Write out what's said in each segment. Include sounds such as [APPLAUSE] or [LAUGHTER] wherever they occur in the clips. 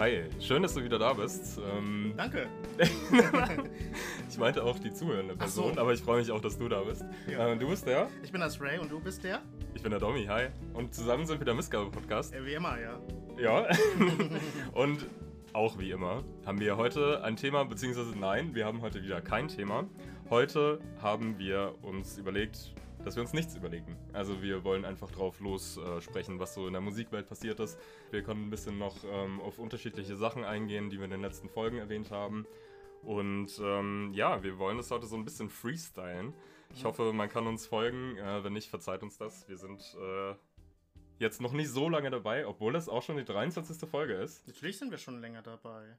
Hi, schön, dass du wieder da bist. Ähm, Danke. [LAUGHS] ich meinte auch die zuhörende Ach so. Person, aber ich freue mich auch, dass du da bist. Ja. Äh, du bist der? Ich bin das Ray und du bist der? Ich bin der Domi, hi. Und zusammen sind wir der Missgabe-Podcast. Äh, wie immer, ja. Ja. [LAUGHS] Und auch wie immer haben wir heute ein Thema, beziehungsweise nein, wir haben heute wieder kein Thema. Heute haben wir uns überlegt, dass wir uns nichts überlegen. Also wir wollen einfach drauf los äh, sprechen, was so in der Musikwelt passiert ist. Wir können ein bisschen noch ähm, auf unterschiedliche Sachen eingehen, die wir in den letzten Folgen erwähnt haben. Und ähm, ja, wir wollen das heute so ein bisschen freestylen. Ich hoffe, man kann uns folgen. Äh, wenn nicht, verzeiht uns das. Wir sind äh, jetzt noch nicht so lange dabei, obwohl es auch schon die 23. Folge ist. Natürlich sind wir schon länger dabei.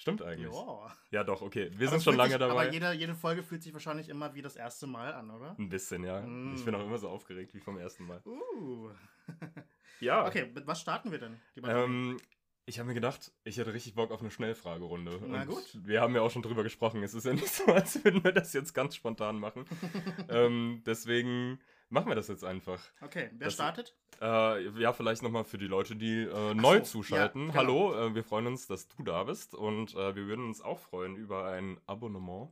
Stimmt eigentlich. Ja. Ja, doch, okay. Wir Aber sind schon lange sich, dabei. Aber jede, jede Folge fühlt sich wahrscheinlich immer wie das erste Mal an, oder? Ein bisschen, ja. Mm. Ich bin auch immer so aufgeregt wie vom ersten Mal. Uh. [LAUGHS] Ja. Okay, mit was starten wir denn? Ähm, ich habe mir gedacht, ich hätte richtig Bock auf eine Schnellfragerunde. Na Und gut. Wir haben ja auch schon drüber gesprochen. Es ist ja nicht so, als würden wir das jetzt ganz spontan machen. [LAUGHS] ähm, deswegen machen wir das jetzt einfach. Okay, wer das- startet? Äh, ja, vielleicht nochmal für die Leute, die äh, neu so, zuschalten. ja, genau. Hallo, äh, wir freuen uns, dass du da bist und äh, wir würden uns auch freuen über ein Abonnement.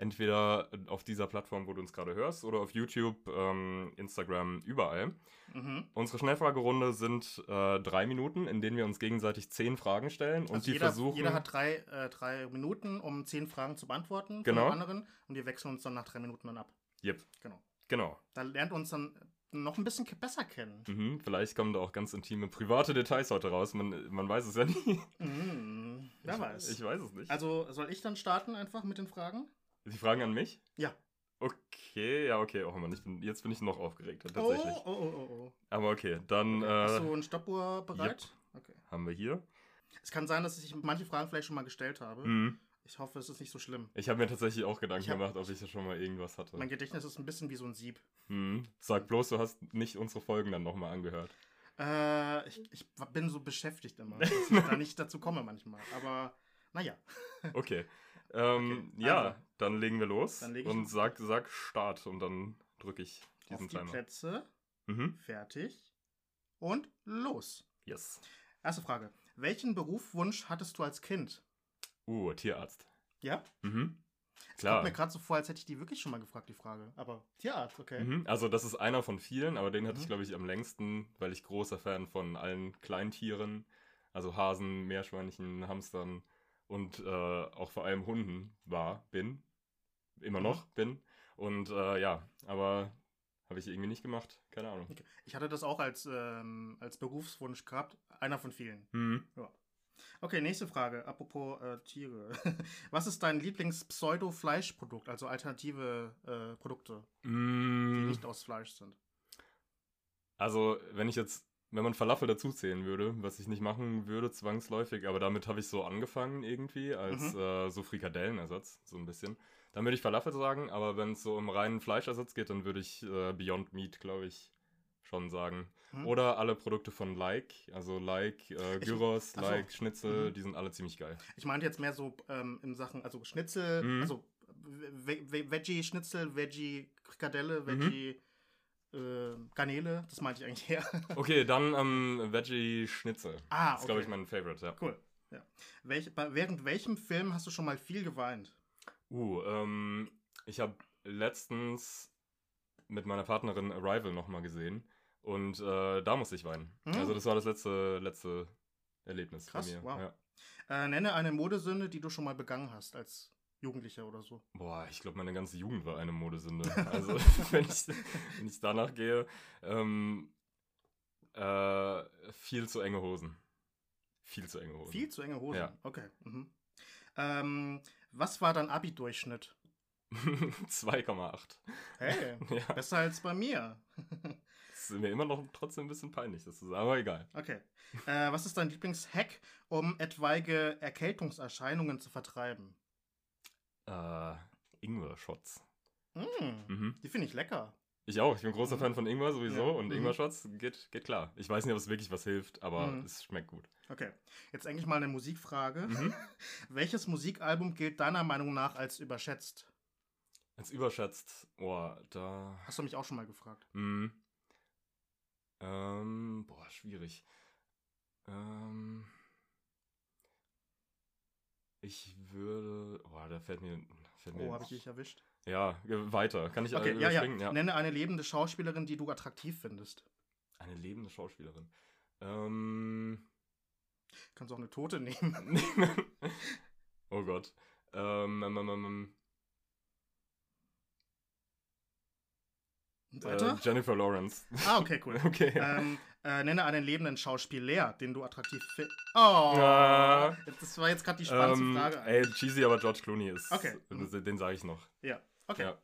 Entweder auf dieser Plattform, wo du uns gerade hörst, oder auf YouTube, ähm, Instagram, überall. Mhm. Unsere Schnellfragerunde sind äh, drei Minuten, in denen wir uns gegenseitig zehn Fragen stellen und Also die jeder, versuchen. jeder hat drei, äh, drei Minuten, um zehn Fragen zu beantworten Genau. von den anderen und wir wechseln uns dann nach drei Minuten dann ab. Yep, Genau. genau. Da lernt uns dann noch ein bisschen besser kennen. Mhm, vielleicht kommen da auch ganz intime, private Details heute raus. Man, man weiß es ja nie. Mhm. [LAUGHS] Wer ich, weiß. Ich weiß es nicht. also soll ich dann starten einfach mit den Fragen? die Fragen an mich? Ja. Okay, ja, okay. Oh Mann, ich bin, jetzt bin ich noch aufgeregter, tatsächlich. Oh, oh, oh, oh, oh. Aber okay, dann Hast äh, du eine Stoppuhr bereit? Okay. haben wir hier. Es kann sein, dass ich manche Fragen vielleicht schon mal gestellt habe. Mhm. Ich hoffe, es ist nicht so schlimm. Ich habe mir tatsächlich auch Gedanken hab- gemacht, ob ich da schon mal irgendwas hatte. Mein Gedächtnis ist ein bisschen wie so ein Sieb. Mhm. Sag bloß, du hast nicht unsere Folgen dann nochmal angehört. Äh, ich, ich bin so beschäftigt immer, dass ich da nicht dazu komme manchmal. Aber naja. [LAUGHS] Okay. Ähm, Okay, ja, also. dann legen wir los. Dann leg ich und los. sag, sag Start und dann drücke ich Auf diesen die Timer. Plätze, Mhm. fertig und los. Yes. Erste Frage. Welchen Berufswunsch hattest du als Kind? Uh, Tierarzt. Ja? Mhm. Kommt Klar. mir gerade so vor, als hätte ich die wirklich schon mal gefragt, die Frage. Aber Tierarzt, okay. Mhm. Also das ist einer von vielen, aber den hatte ich, Mhm. glaube ich, am längsten, weil ich großer Fan von allen Kleintieren, also Hasen, Meerschweinchen, Hamstern und äh, auch vor allem Hunden war, bin. Immer Mhm. noch bin. Und äh, ja, aber habe ich irgendwie nicht gemacht. Keine Ahnung. Okay. Ich hatte das auch als, ähm, als Berufswunsch gehabt. Einer von vielen. Mhm. Okay, nächste Frage. Apropos äh, Tiere. [LAUGHS] Was ist dein Lieblings-Pseudo-Fleischprodukt, also alternative äh, Produkte, die Mm, nicht aus Fleisch sind? Also, wenn ich jetzt, wenn man Falafel dazuzählen würde, was ich nicht machen würde, zwangsläufig, aber damit habe ich so angefangen irgendwie, als Mhm. äh, so Frikadellenersatz, so ein bisschen. Dann würde ich Falafel sagen, aber wenn es so um reinen Fleischersatz geht, dann würde ich äh, Beyond Meat, glaube ich, schon sagen. Hm? Oder alle Produkte von Like, also Like, äh, Ich- Gyros, so. Like, Schnitzel, Mhm. die sind alle ziemlich geil. Ich meinte jetzt mehr so ähm, in Sachen, also Schnitzel, Mhm. also Ve- Ve- Veggie-Schnitzel, Veggie-Frikadelle, Mhm. Veggie- äh, Garnele, das meinte ich eigentlich eher. [LAUGHS] Okay, dann ähm, Veggie Schnitzel. ah, Das ist, glaube okay. ich, mein Favorite, ja. Cool. Ja. Welch, bei, während welchem Film hast du schon mal viel geweint? Uh, ähm, ich habe letztens mit meiner Partnerin Arrival nochmal gesehen und äh, da musste ich weinen. Mhm. Also das war das letzte, letzte Erlebnis Krass, bei mir. wow. Ja. Äh, nenne eine Modesünde, die du schon mal begangen hast als Jugendlicher oder so. Boah, ich glaube, meine ganze Jugend war eine Modesünde. [LAUGHS] Also [LAUGHS] wenn, ich, wenn ich danach gehe, ähm, äh, viel zu enge Hosen. Viel zu enge Hosen. Viel zu enge Hosen. Ja. Okay. Mhm. Ähm, was war dein Abi-Durchschnitt? [LAUGHS] 2,8. Hey, Ja, besser als bei mir. Ist mir immer noch trotzdem ein bisschen peinlich, das sagen, aber egal. Okay. Äh, was ist dein Lieblingshack, um etwaige Erkältungserscheinungen zu vertreiben? Äh, Ingwer-Shots. Mm, Mhm. Die finde ich lecker. Ich auch. Ich bin großer Mhm. Fan von Ingwer sowieso Ja. und Mhm. Ingwer-Shots geht, geht klar. Ich weiß nicht, ob es wirklich was hilft, aber Mhm. es schmeckt gut. Okay. Jetzt eigentlich mal eine Musikfrage. Mhm. [LAUGHS] Welches Musikalbum gilt deiner Meinung nach als überschätzt? Als überschätzt, oh, da. Hast du mich auch schon mal gefragt. Mhm. Ähm, boah, schwierig. Ähm, Ich würde. Oh, da fällt mir. Fällt Oh, habe ich dich erwischt? Ja, weiter. Kann ich Okay, äh, ja, ja. überspringen? Nenne eine lebende Schauspielerin, die du attraktiv findest. Eine lebende Schauspielerin. Ähm. Kannst auch eine Tote [LAUGHS] nehmen. [LAUGHS] oh Gott. Ähm, ähm, ähm, ähm, äh, Weiter? Jennifer Lawrence. Ah, okay, cool. [LAUGHS] Okay. ähm, äh, nenne einen lebenden Schauspieler, den du attraktiv findest. Oh, Ah. das war jetzt gerade die spannendste Ähm, Frage. ey, cheesy, aber George Clooney ist. Okay. Den, den sage ich noch. Ja, okay. Ja.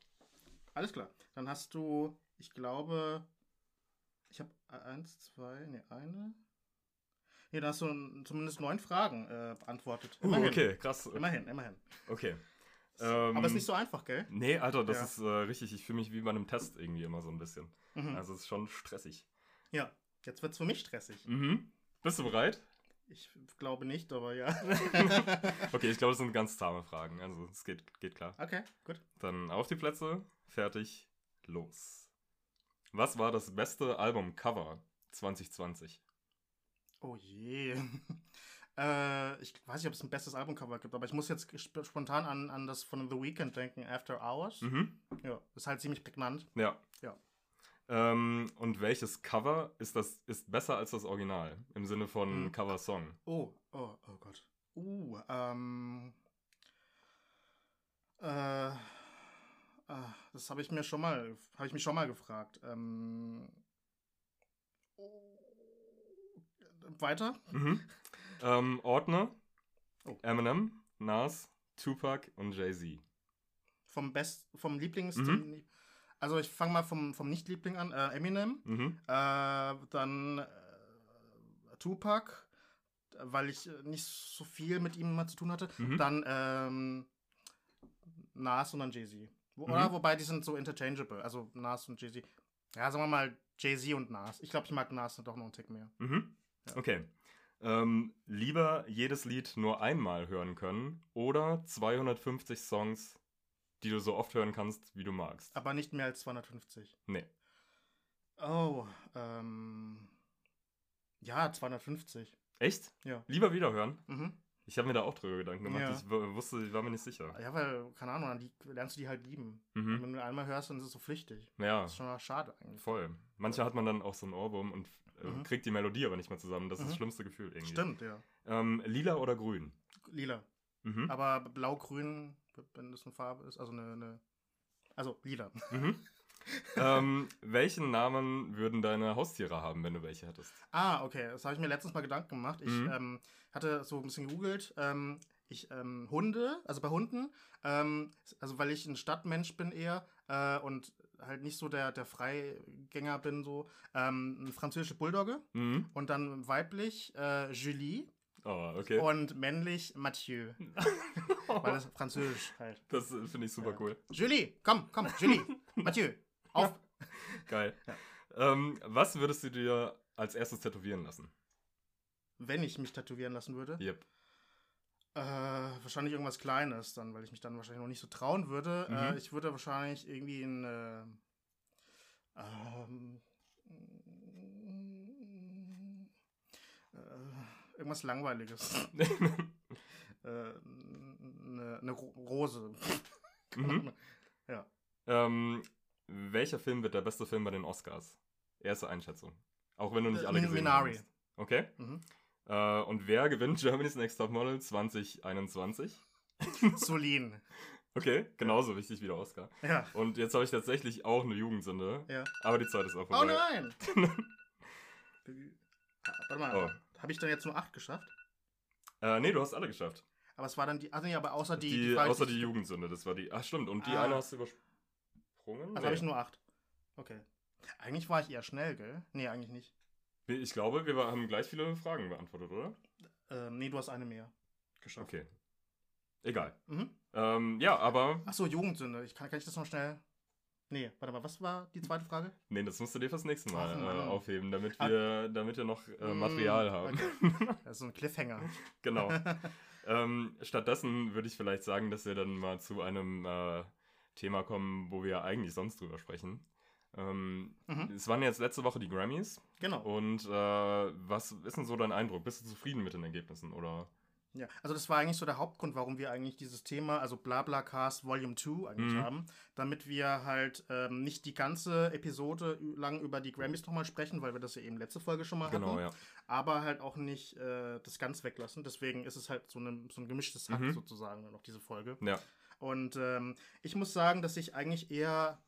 Alles klar. Dann hast du, ich glaube, ich habe eins, zwei, ne, eine. Nee, dann hast du zumindest neun Fragen äh, beantwortet. Uh, okay, krass. Immerhin, immerhin. Okay. Aber Ähm, ist nicht so einfach, gell? Nee, Alter, das Ja. ist äh, richtig. Ich fühle mich wie bei einem Test irgendwie immer so ein bisschen. Mhm. Also es ist schon stressig. Ja, jetzt wird's für mich stressig. Mhm. Bist du bereit? Ich glaube nicht, aber ja. [LAUGHS] Okay, ich glaube, das sind ganz zahme Fragen. Also es geht, geht klar. okay, gut. Dann auf die Plätze, fertig, los. Was war das beste Albumcover 2020? Oh je. Äh, ich weiß nicht, ob es ein bestes Albumcover gibt, aber ich muss jetzt sp spontan an, an das von The Weeknd denken, After Hours. Mhm. Ja, ist halt ziemlich prägnant. Ja. Ja. Ähm, und welches Cover ist das ist besser als das Original im Sinne von Hm. Cover-Song? Oh, oh, oh Gott. Uh, ähm. Äh. ah, das habe ich mir schon mal, habe ich mich schon mal gefragt. Ähm. oh, Weiter? Mhm. [LAUGHS] ähm, Ordner, Oh. Eminem, Nas, Tupac und Jay-Z. Vom Best, vom Lieblings. Mhm. Also ich fange mal vom, vom Nicht-Liebling an. Äh, Eminem. Mhm. Äh, dann äh, Tupac, weil ich äh, nicht so viel mit ihm mal zu tun hatte. Mhm. Dann ähm, Nas und dann Jay-Z. Wo, Oder? Mhm. Wobei die sind so interchangeable. Also Nas und Jay-Z. Ja, sagen wir mal Jay-Z und Nas. Ich glaube, ich mag Nas doch noch einen Tick mehr. Mhm. Ja. Okay. Ähm, lieber jedes Lied nur einmal hören können oder 250 Songs, die du so oft hören kannst, wie du magst. Aber nicht mehr als 250. Nee. Oh, ähm. Ja, 250. Echt? Ja. Lieber wieder hören? Mhm. Ich habe mir da auch drüber Gedanken gemacht. Ja. Ich wusste, ich war mir nicht sicher. Ja, weil, keine Ahnung, dann die, lernst du die halt lieben. Mhm. wenn du einmal hörst, dann ist es so pflichtig. Ja, Das ist schon mal schade eigentlich. voll. Manche hat man dann auch so einen Ohrwurm und äh, Mhm. kriegt die Melodie aber nicht mehr zusammen. Das ist Mhm. das schlimmste Gefühl irgendwie. Stimmt, ja. Ähm, lila oder grün? Lila. Mhm. Aber blau-grün, wenn das eine Farbe ist, also eine. eine also lila. Mhm. [LAUGHS] ähm, welchen Namen würden deine Haustiere haben, wenn du welche hättest? Ah, okay. Das habe ich mir letztens mal Gedanken gemacht. Ich Mhm. ähm, hatte so ein bisschen gegoogelt. Ähm, ich ähm, Hunde, also bei Hunden, ähm, also weil ich ein Stadtmensch bin eher äh, und halt nicht so der, der Freigänger bin, so ähm, eine französische Bulldogge Mhm. und dann weiblich äh, Julie Oh, okay. und männlich Mathieu, [LAUGHS] weil das französisch halt. Das äh, finde ich super Ja. cool. Julie, komm, komm, Julie, [LAUGHS] Mathieu, auf. [LAUGHS] Geil. Ähm, was würdest du dir als erstes tätowieren lassen? Wenn ich mich tätowieren lassen würde. Yep. Äh, wahrscheinlich irgendwas Kleines dann, weil ich mich dann wahrscheinlich noch nicht so trauen würde. Mhm. Äh, ich würde wahrscheinlich irgendwie ein äh, ähm, äh, irgendwas Langweiliges. [LAUGHS] äh, eine, Ro Rose. [LAUGHS] mhm. Ja. ähm, welcher Film wird der beste Film bei den Oscars? Erste Einschätzung. Auch wenn du nicht Äh, alle gesehen Minari. hast. Okay. Mhm. Äh, und wer gewinnt [LAUGHS] Germany's Next Top Model 2021? Solin. [LAUGHS] Okay, genauso wichtig wie der Oscar. Ja. Und jetzt habe ich tatsächlich auch eine Jugendsünde, Ja. aber die Zeit ist auch Oh vorbei. nein! Ah, [LAUGHS] Warte mal, Oh. habe ich dann jetzt nur acht geschafft? Äh, nee, du hast alle geschafft. Aber es war dann die, also nee, aber außer die, Die, Frage, außer die die Jugendsünde, das war die. Ach stimmt, und die Ah. eine hast du übersprungen? Also Nee. habe ich nur acht. Okay. Eigentlich war ich eher schnell, gell? Nee, eigentlich nicht. Ich glaube, wir haben gleich viele Fragen beantwortet, oder? Ähm, nee, du hast eine mehr geschafft. Okay. Egal. Mhm. Ähm, ja, aber. Achso, Jugendsünde. Ich kann, kann ich das noch schnell. Nee, warte mal, was war die zweite Frage? Nee, das musst du dir fürs nächste Mal äh, aufheben, damit Ah. wir, damit wir noch äh, Mm, Material haben. okay. [LAUGHS] Das ist so ein Cliffhanger. genau. [LAUGHS] ähm, stattdessen würde ich vielleicht sagen, dass wir dann mal zu einem äh, Thema kommen, wo wir eigentlich sonst drüber sprechen. Ähm, Mhm. Es waren jetzt letzte Woche die Grammys. Genau. Und äh, was ist denn so dein Eindruck? Bist du zufrieden mit den Ergebnissen? Oder? Ja, also das war eigentlich so der Hauptgrund, warum wir eigentlich dieses Thema, also Blablacast Volume 2 eigentlich Mhm. haben, damit wir halt ähm, nicht die ganze Episode lang über die Grammys nochmal sprechen, weil wir das ja eben letzte Folge schon mal Genau, hatten, ja. aber halt auch nicht äh, das ganz weglassen. Deswegen ist es halt so, eine, so ein gemischtes Hack Mhm. sozusagen auf diese Folge. Ja. Und ähm, ich muss sagen, dass ich eigentlich eher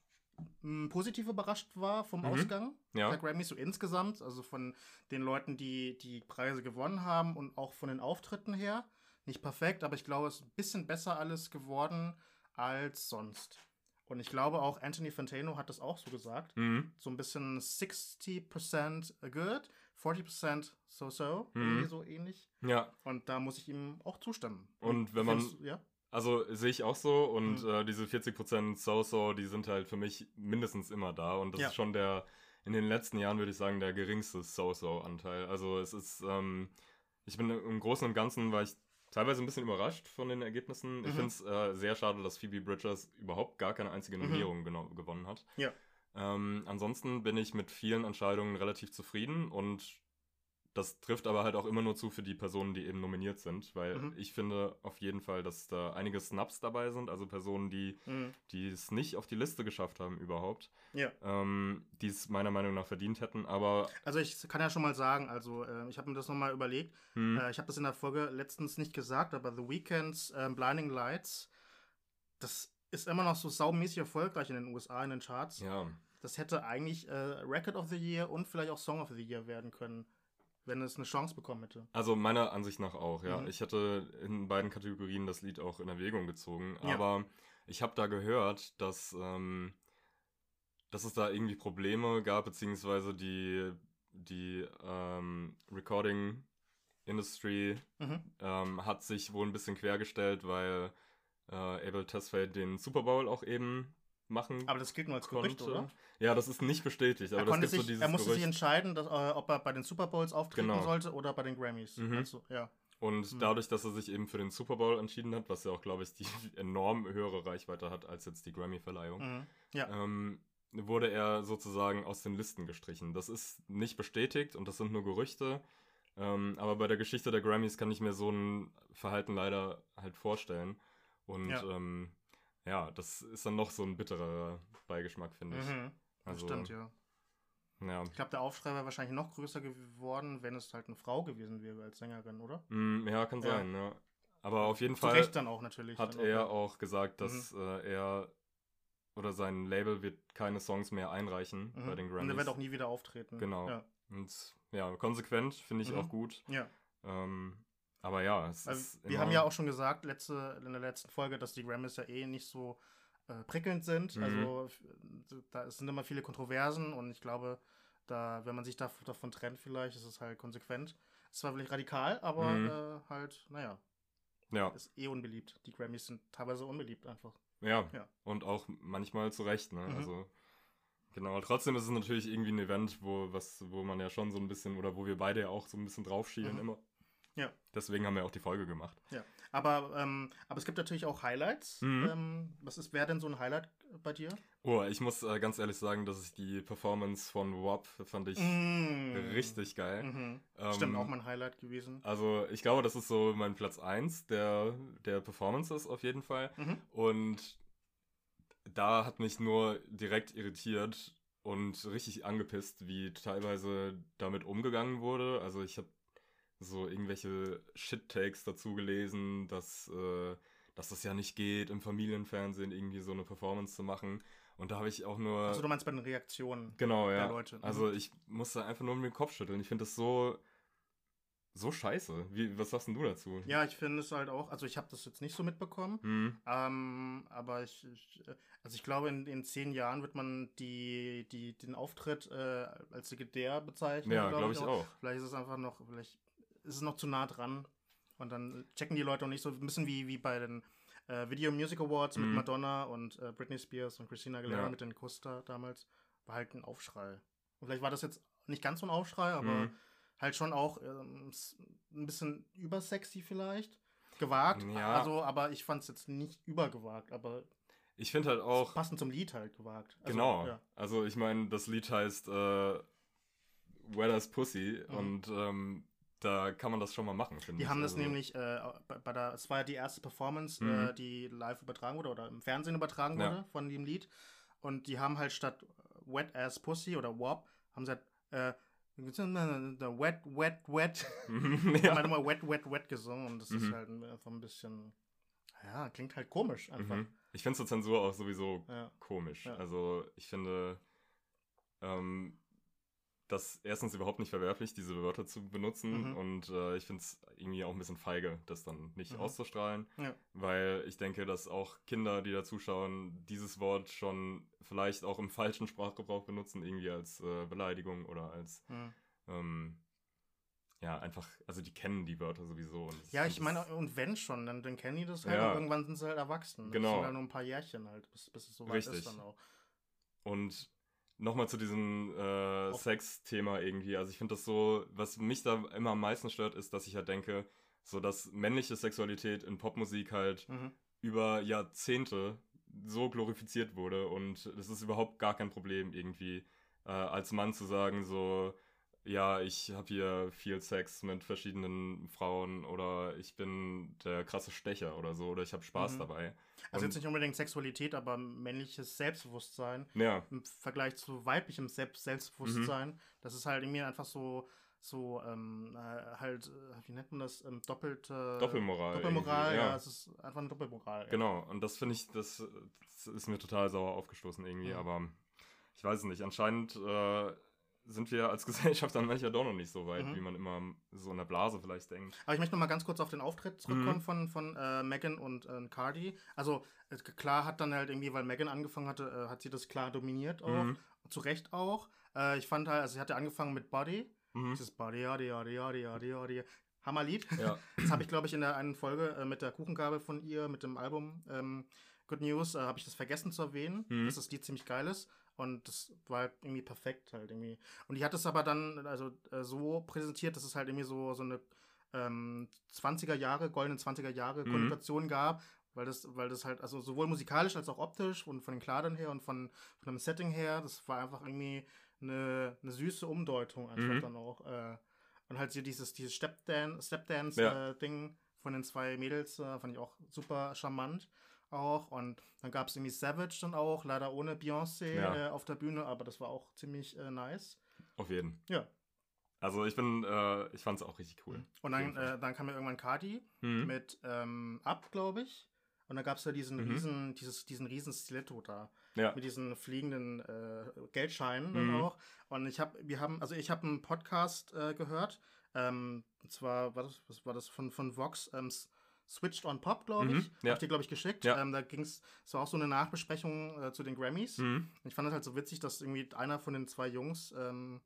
mh, positiv überrascht war vom Mhm. Ausgang Ja. der Grammys so insgesamt, also von den Leuten, die die Preise gewonnen haben und auch von den Auftritten her. Nicht perfekt, aber ich glaube, es ist ein bisschen besser alles geworden als sonst. Und ich glaube auch Anthony Fantano hat das auch so gesagt. Mhm. So ein bisschen 60% good, 40% so-so, Mhm. irgendwie so ähnlich. Ja, Und da muss ich ihm auch zustimmen. Und wenn man- Findest Ja? Also sehe ich auch so und Mhm. äh, diese 40% So-So, die sind halt für mich mindestens immer da und das Ja. ist schon der, in den letzten Jahren würde ich sagen, der geringste So-So-Anteil. Also es ist, ähm, ich bin im Großen und Ganzen, war ich teilweise ein bisschen überrascht von den Ergebnissen. Ich Mhm. finde es äh, sehr schade, dass Phoebe Bridgers überhaupt gar keine einzige Mhm. Nominierung geno- gewonnen hat. Ja. Ähm, ansonsten bin ich mit vielen Entscheidungen relativ zufrieden und das trifft aber halt auch immer nur zu für die Personen, die eben nominiert sind, weil Mhm. ich finde auf jeden Fall, dass da einige Snaps dabei sind, also Personen, die, Mhm. es nicht auf die Liste geschafft haben überhaupt, Ja. ähm, die es meiner Meinung nach verdient hätten, aber Also ich kann ja schon mal sagen, also äh, ich habe mir das nochmal überlegt. hm, Äh, ich habe das in der Folge letztens nicht gesagt, aber The Weeknd's ähm, Blinding Lights, das ist immer noch so saumäßig erfolgreich in den USA in den Charts. ja, Das hätte eigentlich äh, Record of the Year und vielleicht auch Song of the Year werden können, wenn es eine Chance bekommen hätte. also meiner Ansicht nach auch, ja. Mhm. Ich hätte in beiden Kategorien das Lied auch in Erwägung gezogen, Ja. aber ich habe da gehört, dass, ähm, dass es da irgendwie Probleme gab, beziehungsweise die, die ähm, Recording Industry Mhm. ähm, hat sich wohl ein bisschen quergestellt, weil äh, Abel Tesfaye den Super Bowl auch eben machen Aber das gilt nur als Gerücht, konnte. oder? Ja, das ist nicht bestätigt, aber Er, das gibt so sich, dieses er musste sich Gerücht. entscheiden, dass, äh, ob er bei den Super Bowls auftreten Genau. sollte oder bei den Grammys. Mhm. Also, ja. Und Hm. dadurch, dass er sich eben für den Super Bowl entschieden hat, was ja auch, glaube ich, die [LAUGHS] enorm höhere Reichweite hat als jetzt die Grammy-Verleihung, Mhm. Ja. ähm, wurde er sozusagen aus den Listen gestrichen. Das ist nicht bestätigt und das sind nur Gerüchte. Ähm, aber bei der Geschichte der Grammys kann ich mir so ein Verhalten leider halt vorstellen. Und ja, ähm, ja das ist dann noch so ein bitterer Beigeschmack, finde ich. Mhm. Das Also, stimmt, ja. ja. Ich glaube, der Aufschrei wäre wahrscheinlich noch größer geworden, wenn es halt eine Frau gewesen wäre als Sängerin, oder? Mm, ja, kann sein, ja. Aber auf jeden Zu Fall. Recht dann auch natürlich. hat dann er ja. auch gesagt, dass äh, er oder sein Label wird keine Songs mehr einreichen Mhm. bei den Und er Grammys. wird auch nie wieder auftreten. Genau. Ja. Und ja, konsequent finde ich Mhm. auch gut. ja. Ähm, aber ja, es Also, ist wir haben ja auch schon gesagt, letzte, in der letzten Folge, dass die Grammys ja eh nicht so äh, prickelnd sind. Mhm. Also da sind immer viele Kontroversen und ich glaube, da, wenn man sich da, davon trennt, vielleicht ist es halt konsequent. Es war vielleicht radikal, aber Mhm. äh, halt, naja, ja, ist eh unbeliebt. Die Grammys sind teilweise unbeliebt einfach. ja, Ja. und auch manchmal zu Recht, ne? Mhm. Also genau. Trotzdem ist es natürlich irgendwie ein Event, wo was, wo man ja schon so ein bisschen oder wo wir beide ja auch so ein bisschen draufschielen Mhm. immer. Ja. Deswegen haben wir auch die Folge gemacht. Aber, ähm, aber es gibt natürlich auch Highlights. Mhm. Ähm, was ist, wäre denn so ein Highlight bei dir? Oh, ich muss äh, ganz ehrlich sagen, dass ich die Performance von WAP fand ich Mm. richtig geil. Mhm. Ähm, Stimmt, auch mein Highlight gewesen. Also ich glaube, das ist so mein Platz 1 der, der Performances auf jeden Fall. Mhm. Und da hat mich nur direkt irritiert und richtig angepisst, wie teilweise damit umgegangen wurde. Also ich habe so irgendwelche Shit-Takes dazu gelesen, dass, äh, dass das ja nicht geht, im Familienfernsehen irgendwie so eine Performance zu machen. Und da habe ich auch nur... Also du meinst bei den Reaktionen. Genau, ja. der Leute. Mhm. Also ich musste einfach nur mit dem Kopf schütteln. Ich finde das so, so scheiße. Wie, was sagst denn du dazu? Ja, ich finde es halt auch, also ich habe das jetzt nicht so mitbekommen, Hm, ähm, aber ich, ich, also ich glaube, in, in zehn Jahren wird man die, die, den Auftritt äh, als legendär bezeichnen. ja, glaub glaube ich auch. Vielleicht ist es einfach noch, vielleicht ist es noch zu nah dran und dann checken die Leute auch nicht so ein bisschen wie, wie bei den äh, Video Music Awards mit Mhm. Madonna und äh, Britney Spears und Christina Aguilera Ja. mit den Costa damals, war halt ein Aufschrei. Und vielleicht war das jetzt nicht ganz so ein Aufschrei, aber Mhm. halt schon auch ähm, ein bisschen übersexy vielleicht. Gewagt, Ja. also, aber ich fand es jetzt nicht übergewagt, aber Ich finde halt auch, passend zum Lied halt gewagt. Also, genau. Ja. Also ich meine, das Lied heißt äh, Wet as Pussy Mhm. und ähm, da kann man das schon mal machen, finde Die ich. haben das Also, nämlich, äh, bei, der, es war ja die erste Performance, Mhm. äh, die live übertragen wurde oder im Fernsehen übertragen Ja. wurde von dem Lied. Und die haben halt statt Wet Ass Pussy oder WAP, haben sie halt, äh, Wet, Wet, Wet. Die [LAUGHS] ja. haben halt immer Wet, Wet, Wet gesungen und das ist Mhm. halt einfach ein bisschen, ja, klingt halt komisch einfach. Mhm. Ich finde so Zensur auch sowieso Ja. komisch. Ja. Also ich finde ähm, das erstens überhaupt nicht verwerflich, diese Wörter zu benutzen Mhm. und äh, ich finde es irgendwie auch ein bisschen feige, das dann nicht Mhm. auszustrahlen, Ja. weil ich denke, dass auch Kinder, die da zuschauen, dieses Wort schon vielleicht auch im falschen Sprachgebrauch benutzen, irgendwie als äh, Beleidigung oder als Mhm. ähm, ja, einfach, also die kennen die Wörter sowieso. Das- Ja, ich das- meine, und wenn schon, dann, dann kennen die das halt Ja. und irgendwann sind sie halt erwachsen. Das Genau. sind halt nur ein paar Jährchen halt, bis, bis es so weit Richtig. ist dann auch. Und nochmal zu diesem äh, Sex-Thema irgendwie. Also ich finde das so, was mich da immer am meisten stört, ist, dass ich halt denke, so dass männliche Sexualität in Popmusik halt Mhm. über Jahrzehnte so glorifiziert wurde und es ist überhaupt gar kein Problem irgendwie äh, als Mann zu sagen so ja ich habe hier viel Sex mit verschiedenen Frauen oder ich bin der krasse Stecher oder so oder ich habe Spaß Mhm. dabei Also Und- jetzt nicht unbedingt Sexualität, aber männliches Selbstbewusstsein ja im Vergleich zu weiblichem Selbst Selbstbewusstsein. Das ist halt irgendwie einfach so, so ähm, äh, halt, äh, wie nennt man das, ähm, doppelte... Doppelmoral Doppelmoral, ja. ja. es ist einfach eine Doppelmoral. ja. Genau, und das finde ich, das, das ist mir total sauer aufgestoßen irgendwie, Ja. aber ich weiß es nicht. Anscheinend äh, sind wir als [LAUGHS] Gesellschaft dann manchmal doch noch nicht so weit, Mhm. wie man immer so in der Blase vielleicht denkt. Aber ich möchte noch mal ganz kurz auf den Auftritt zurückkommen Mhm. von, von äh, Megan und äh, Cardi. Also äh, klar hat dann halt irgendwie, weil Megan angefangen hatte, äh, hat sie das klar dominiert auch. Mhm. Zu Recht auch. Äh, ich fand halt, also sie hatte angefangen mit Body. Mhm. Dieses Body, yadi, yadi, yadi, yadi, yadi. Hammerlied. Ja. [LAUGHS] Das habe ich, glaube ich, in der einen Folge mit der Kuchengabel von ihr, mit dem Album ähm, Good News, habe ich das vergessen zu erwähnen, Mhm. dass das Lied ziemlich geil ist. Und das war halt irgendwie perfekt halt irgendwie. Und die hat es aber dann also äh, so präsentiert, dass es halt irgendwie so, so eine ähm, 20er Jahre, goldene 20er Jahre Mhm. Konnotation gab, weil das, weil das halt, also sowohl musikalisch als auch optisch und von den Kleidern her und von, von dem Setting her, das war einfach irgendwie eine, eine süße Umdeutung einfach Mhm. dann auch. Äh, und halt hier dieses, dieses Stepdan- Ja. Stepdance-Ding von den zwei Mädels äh, fand ich auch super charmant auch. Und dann gab es irgendwie Savage dann auch, leider ohne Beyoncé Ja. äh, auf der Bühne, aber das war auch ziemlich äh, nice. Auf jeden. Ja. Also ich bin, äh, ich fand es auch richtig cool. Und dann, äh, dann kam ja irgendwann Cardi Mhm. mit ähm, Up, glaube ich. Und da gab es ja diesen Mhm. riesen, dieses, diesen riesen Stiletto da. Ja. Mit diesen fliegenden äh, Geldscheinen dann Mhm. auch. Und ich habe, wir haben, also ich habe einen Podcast äh, gehört. Ähm, und zwar war das, was war das von, von Vox, ähm, Switched on Pop, glaube Mhm, ich. ja. Hab ich dir, glaube ich, geschickt. Ja. Ähm, da ging es, es war auch so eine Nachbesprechung äh, zu den Grammys. Mhm. Ich fand es halt so witzig, dass irgendwie einer von den zwei Jungs ähm,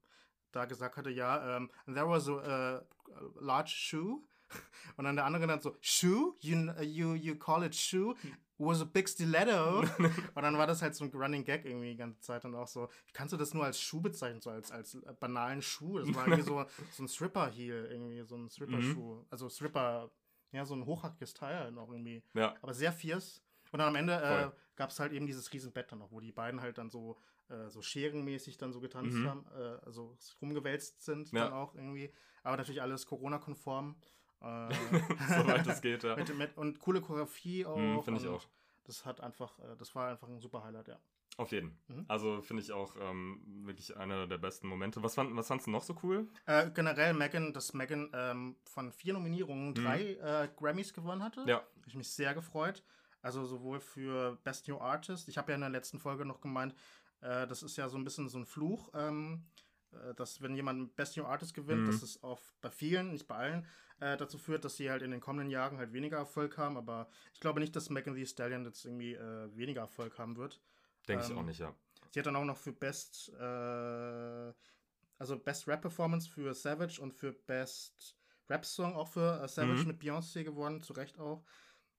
da gesagt hatte, ja, ähm, there was a uh, large shoe. [LAUGHS] Und dann der andere dann so, shoe? You, you, you call it shoe? Was a big stiletto. [LAUGHS] und dann war das halt so ein Running Gag irgendwie die ganze Zeit und auch so, kannst du das nur als Schuh bezeichnen, so als, als äh, banalen Schuh? Das war irgendwie [LAUGHS] so, so ein Stripper-Heel, irgendwie, so ein Stripper-Schuh. Also Stripper, ja, so ein hochhackiges Teil halt noch irgendwie Ja. aber sehr fierce. Und dann am Ende äh, gab es halt eben dieses Riesenbett dann noch, wo die beiden halt dann so, äh, so scherenmäßig dann so getanzt Mhm. haben, äh, also rumgewälzt sind Ja. dann auch irgendwie. Aber natürlich alles Corona-konform. Äh, [LAUGHS] Soweit es geht, ja. [LAUGHS] mit, mit, und coole Choreografie auch. Mhm, Finde ich auch. Das hat einfach, äh, das war einfach ein super Highlight, ja. Auf jeden. Mhm. Also finde ich auch ähm, wirklich einer der besten Momente. Was, fand, was fandst du noch so cool? Äh, generell Megan, dass Megan ähm, von vier Nominierungen drei äh, Grammys gewonnen hatte. Mhm. Ja. Habe ich mich sehr gefreut. Also sowohl für Best New Artist. Ich habe ja in der letzten Folge noch gemeint, äh, das ist ja so ein bisschen so ein Fluch, ähm, äh, dass wenn jemand Best New Artist gewinnt, Mhm. dass es auf, bei vielen, nicht bei allen, äh, dazu führt, dass sie halt in den kommenden Jahren halt weniger Erfolg haben. Aber ich glaube nicht, dass Megan Thee Stallion jetzt irgendwie äh, weniger Erfolg haben wird. Denke ich Ähm, auch nicht, ja. Sie hat dann auch noch für Best, äh, also Best Rap Performance für Savage und für Best Rap Song auch für äh, Savage Mhm. mit Beyoncé gewonnen, zu Recht auch.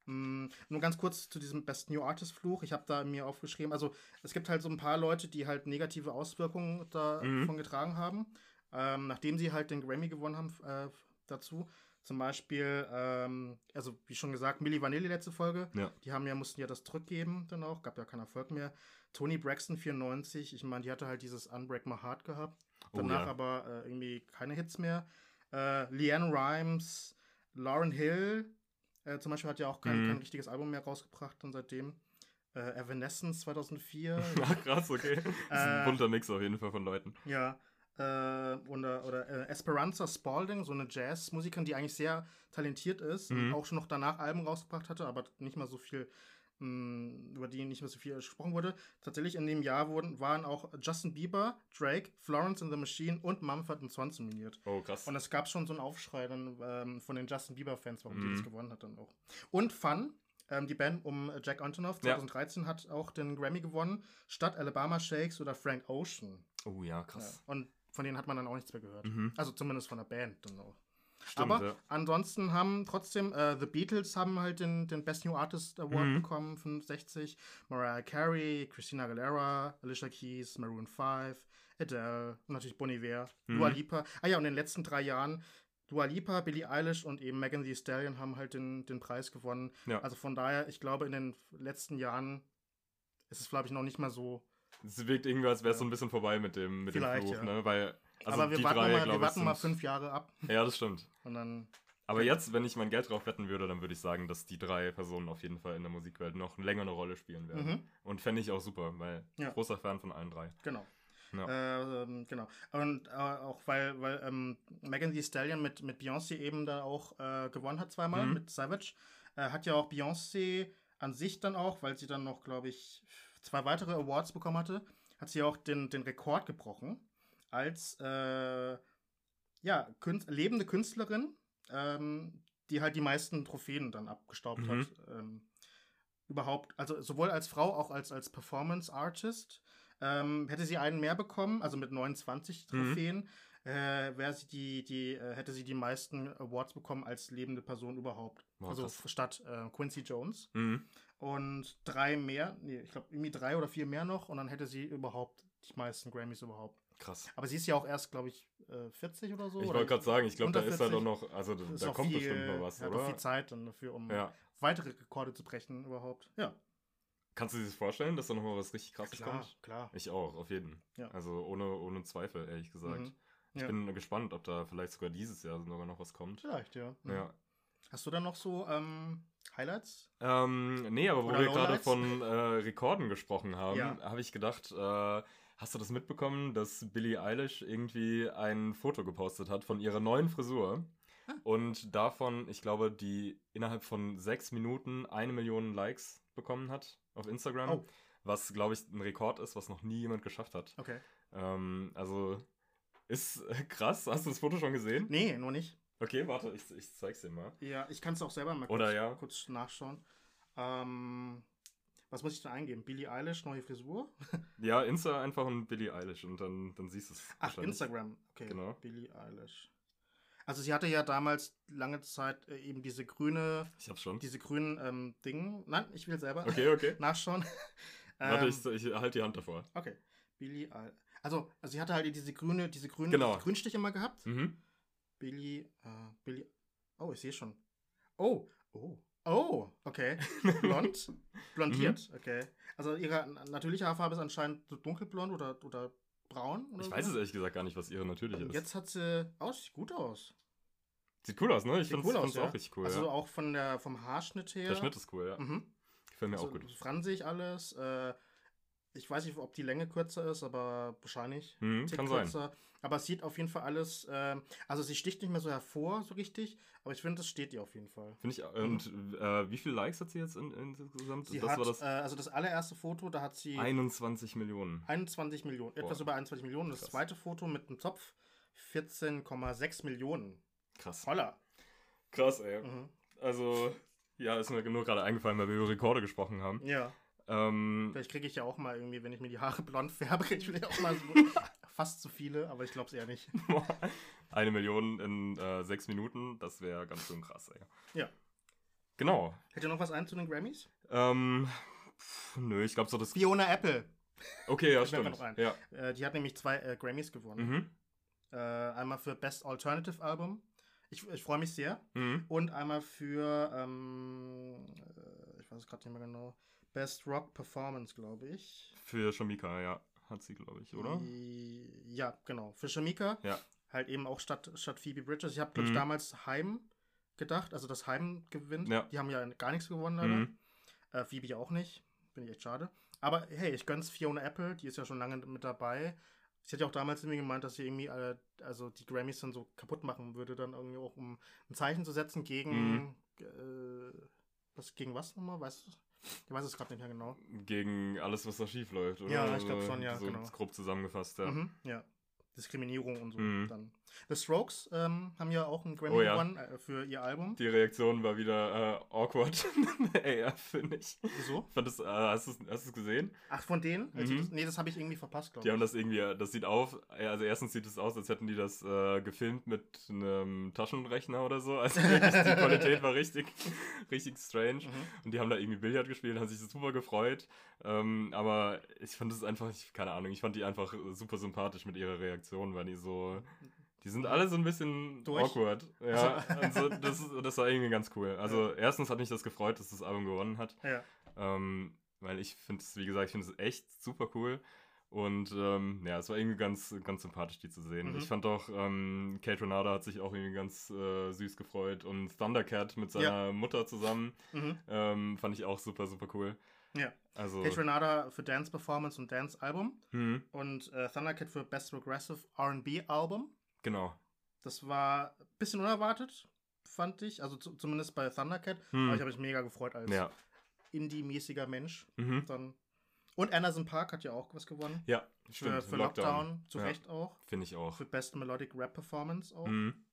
Mm, nur ganz kurz zu diesem Best New Artist Fluch. Ich habe da mir aufgeschrieben, also es gibt halt so ein paar Leute, die halt negative Auswirkungen davon Mhm. getragen haben, ähm, nachdem sie halt den Grammy gewonnen haben äh, dazu. Zum Beispiel, ähm, also wie schon gesagt, Milli Vanilli letzte Folge. Ja. Die haben ja, mussten ja das zurückgeben dann auch, gab ja keinen Erfolg mehr. Tony Braxton 94, ich meine, die hatte halt dieses Unbreak My Heart gehabt. Oh, Danach ja. aber äh, irgendwie keine Hits mehr. Äh, Leanne Rhymes, Lauren Hill äh, zum Beispiel hat ja auch kein, Mhm. kein richtiges Album mehr rausgebracht dann seitdem. Äh, Evanescence 2004. Ach, [LAUGHS] krass, okay. [LAUGHS] Das ist ein Äh, bunter Mix auf jeden Fall von Leuten. Ja. Äh, oder oder äh, Esperanza Spalding, so eine Jazzmusikerin, die eigentlich sehr talentiert ist Mhm. und auch schon noch danach Alben rausgebracht hatte, aber nicht mal so viel, mh, über die nicht mehr so viel gesprochen wurde. Tatsächlich in dem Jahr wurden, waren auch Justin Bieber, Drake, Florence and the Machine und Mumford Sons nominiert. Oh, krass. Und es gab schon so einen Aufschrei dann ähm, von den Justin Bieber-Fans, warum die Mhm. das gewonnen hat dann auch. Und Fun, ähm, die Band um Jack Antonoff Ja. 2013 hat auch den Grammy gewonnen, statt Alabama Shakes oder Frank Ocean. oh ja, Ja. krass. Und von denen hat man dann auch nichts mehr gehört. Mhm. Also zumindest von der Band dann auch. Stimmt, Aber ja. ansonsten haben trotzdem äh, The Beatles haben halt den, den Best New Artist Award Mhm. bekommen, 65. Mariah Carey, Christina Aguilera, Alicia Keys, Maroon 5, Adele und natürlich Bon Iver, Mhm. Dua Lipa. Ah ja, und in den letzten drei Jahren Dua Lipa, Billie Eilish und eben Megan Thee Stallion haben halt den, den Preis gewonnen. Ja. Also von daher, ich glaube, in den letzten Jahren ist es, glaube ich, noch nicht mal so. Es wirkt irgendwie, als wäre es so ein bisschen vorbei mit dem, mit dem Fluch, ja. ne? Weil, also Aber wir die warten, drei, mal, wir ich, warten mal fünf Jahre ab Ja, das stimmt. und dann. Aber jetzt, wenn ich mein Geld drauf wetten würde, dann würde ich sagen, dass die drei Personen auf jeden Fall in der Musikwelt noch länger eine Rolle spielen werden. Mhm, Und fände ich auch super, weil Ja. großer Fan von allen drei. genau. Ja. Ähm, genau. Und äh, auch weil, weil ähm, Megan Thee Stallion mit, mit Beyoncé eben da auch äh, gewonnen hat zweimal Mhm. mit Savage, äh, hat ja auch Beyoncé an sich dann auch, weil sie dann noch, glaube ich, zwei weitere Awards bekommen hatte, hat sie auch den, den Rekord gebrochen als äh, ja, Künst lebende Künstlerin, ähm, die halt die meisten Trophäen dann abgestaubt Mhm. hat. Ähm, überhaupt, also sowohl als Frau auch als, als Performance Artist. Ähm, hätte sie einen mehr bekommen, also mit 29 Mhm. Trophäen, äh, wäre sie die, die, äh, hätte sie die meisten Awards bekommen als lebende Person überhaupt. Wow, also krass. statt äh, Quincy Jones. Mhm. Und drei mehr, nee, ich glaube irgendwie drei oder vier mehr noch und dann hätte sie überhaupt die meisten Grammys überhaupt. Krass. Aber sie ist ja auch erst, glaube ich, äh, 40 oder so. Ich oder wollte gerade sagen, ich glaube, da ist halt 40. auch noch, also da, da kommt viel, bestimmt noch was, hat noch viel oder? Zeit dann dafür, um Ja. weitere Rekorde zu brechen überhaupt. Ja, Kannst du dir das vorstellen, dass da noch mal was richtig krasses klar, kommt? klar. Ich auch, auf jeden. Ja. Also ohne, ohne Zweifel, ehrlich gesagt. Mhm. Ich Ja. bin gespannt, ob da vielleicht sogar dieses Jahr sogar noch was kommt. Vielleicht, ja. Mhm. Ja. Hast du dann noch so ähm, Highlights? Ähm, nee, aber wo Oder wir gerade von äh, Rekorden gesprochen haben, Ja. habe ich gedacht, äh, hast du das mitbekommen, dass Billie Eilish irgendwie ein Foto gepostet hat von ihrer neuen Frisur Ah. und davon, ich glaube, die innerhalb von sechs Minuten eine Million Likes bekommen hat auf Instagram, Oh. was, glaube ich, ein Rekord ist, was noch nie jemand geschafft hat. Okay. Ähm, also ist [LAUGHS] krass. Hast du das Foto schon gesehen? Nee, noch nicht. Okay, warte, ich, ich zeig's dir mal. Ja, ich kann es auch selber mal Oder kurz, ja. kurz nachschauen. Ähm, was muss ich da eingeben? Billie Eilish, neue Frisur? [LAUGHS] Ja, Insta einfach und Billie Eilish und dann, dann siehst du es. Ach. Instagram. Okay. Genau. Billie Eilish. Also sie hatte ja damals lange Zeit äh, eben diese grüne, Ich hab's schon. diese grünen ähm, Dinge. Nein, ich will selber Okay, okay. [LAUGHS] nachschauen. [LAUGHS] Warte, Ähm, ich, ich halte die Hand davor. Okay. Billie Eilish. Also, also sie hatte halt diese grüne, diese grünen Genau. Grünstich immer gehabt. Mhm. Billie, äh, Billie. Oh, ich sehe schon. Oh, oh, oh, okay. [LAUGHS] Blond, blondiert, Mhm. okay. Also ihre natürliche Haarfarbe ist anscheinend so dunkelblond oder, oder braun. Oder Ich so. weiß es ehrlich gesagt gar nicht, was ihre natürliche ist. jetzt hat sie, oh, sieht gut aus. Sieht cool aus, ne? Ich Sieht finde cool es aus, ja. auch richtig cool. also ja. auch von der, vom Haarschnitt her. Der Schnitt ist cool, ja. Mhm. Gefällt mir Also, auch gut. fransig alles. Äh, ich weiß nicht, ob die Länge kürzer ist, aber wahrscheinlich. Mhm, kann sein. kürzer. Aber es sieht auf jeden Fall alles, ähm, also sie sticht nicht mehr so hervor, so richtig, aber ich finde, das steht ihr auf jeden Fall. Finde ich, und äh, wie viele Likes hat sie jetzt in, insgesamt? Sie das hat, war das äh, also das allererste Foto, da hat sie 21 Millionen. 21 Millionen, etwas Boah. über 21 Millionen. Das Krass. zweite Foto mit einem Zopf 14,6 Millionen. Krass. Holla. Krass, ey. Mhm. Also, ja, ist mir nur gerade eingefallen, weil wir über Rekorde gesprochen haben. Ja, Ähm, vielleicht kriege ich ja auch mal irgendwie, wenn ich mir die Haare blond färbe, kriege ich vielleicht auch mal so [LAUGHS] fast zu viele, aber ich glaube es eher nicht. [LAUGHS] eine Million in äh, sechs Minuten, das wäre ganz schön krass, ey. Ja. Genau. Hätte noch was ein zu den Grammys? Ähm, pff, nö, ich glaube so das. Fiona Apple. Okay, ja, stimmt. noch ein. Ja. Äh, die hat nämlich zwei äh, Grammys gewonnen. Mhm. Äh, einmal für Best Alternative Album. Ich, ich freue mich sehr. Mhm. Und einmal für, ähm, äh, ich weiß es gerade nicht mehr genau, Best Rock Performance, glaube ich. Für Shamika, ja. Hat sie, glaube ich, oder? Ja, genau. Für Shamika Ja. halt eben auch statt, statt Phoebe Bridges. Ich habe, glaube ich, Mhm. damals Heim gedacht, also dass Heim gewinnt. Ja. Die haben ja gar nichts gewonnen, leider. Mhm. Äh, Phoebe ja auch nicht. Finde ich echt schade. Aber hey, ich gönn's Fiona Apple, die ist ja schon lange mit dabei. Sie hat ja auch damals irgendwie gemeint, dass sie irgendwie äh, also die Grammys dann so kaputt machen würde, dann irgendwie auch um ein Zeichen zu setzen gegen Mhm. äh, was gegen was nochmal? Weißt du? Ich weiß es gerade nicht mehr genau. Gegen alles, was da schief läuft, oder? Ja, ich glaub schon, ja, so genau. grob zusammengefasst, ja. Mhm, ja. Diskriminierung und so Mhm. dann. The Strokes ähm, haben ja auch einen Grammy Oh ja. gewonnen äh, für ihr Album. Die Reaktion war wieder äh, awkward. [LAUGHS] AF, finde ich. Wieso? Fand das, äh, hast du es gesehen? Ach, von denen? Also Mhm. das, nee, das habe ich irgendwie verpasst, glaube Die ich. haben das irgendwie, äh, das sieht auf, äh, also erstens sieht es aus, als hätten die das gefilmt mit einem Taschenrechner oder so. Also die Qualität war richtig, [LAUGHS] richtig strange. Mhm. Und die haben da irgendwie Billard gespielt, haben sich super gefreut. Ähm, aber ich fand es einfach, ich, keine Ahnung, ich fand die einfach super sympathisch mit ihrer Reaktion, weil die so, die sind alle so ein bisschen Durch? awkward. Ja, also das, ist- das war irgendwie ganz cool. Also erstens hat mich das gefreut, dass das Album gewonnen hat. Ja. Ähm, weil ich finde es, wie gesagt, ich finde es echt super cool. Und ähm, ja, es war irgendwie ganz, ganz sympathisch, die zu sehen. Mhm. Ich fand auch, ähm, Kate Renata hat sich auch irgendwie ganz äh, süß gefreut. Und Thundercat mit seiner Mutter zusammen Mhm. ähm, fand ich auch super, super cool. Ja. Also, Kate Renata für Dance Performance und Dance Album hm, und äh, Thundercat für Best Progressive R&B Album. Genau. Das war ein bisschen unerwartet, fand ich. Also zu, zumindest bei Thundercat. Hm. Aber ich habe mich mega gefreut als Ja. Indie-mäßiger Mensch. Mhm. Dann. Und Anderson Park hat ja auch was gewonnen. Ja, Für, stimmt. für Lockdown. Zu Ja. Recht auch. Finde ich auch. Für Best Melodic Rap Performance auch. Mhm.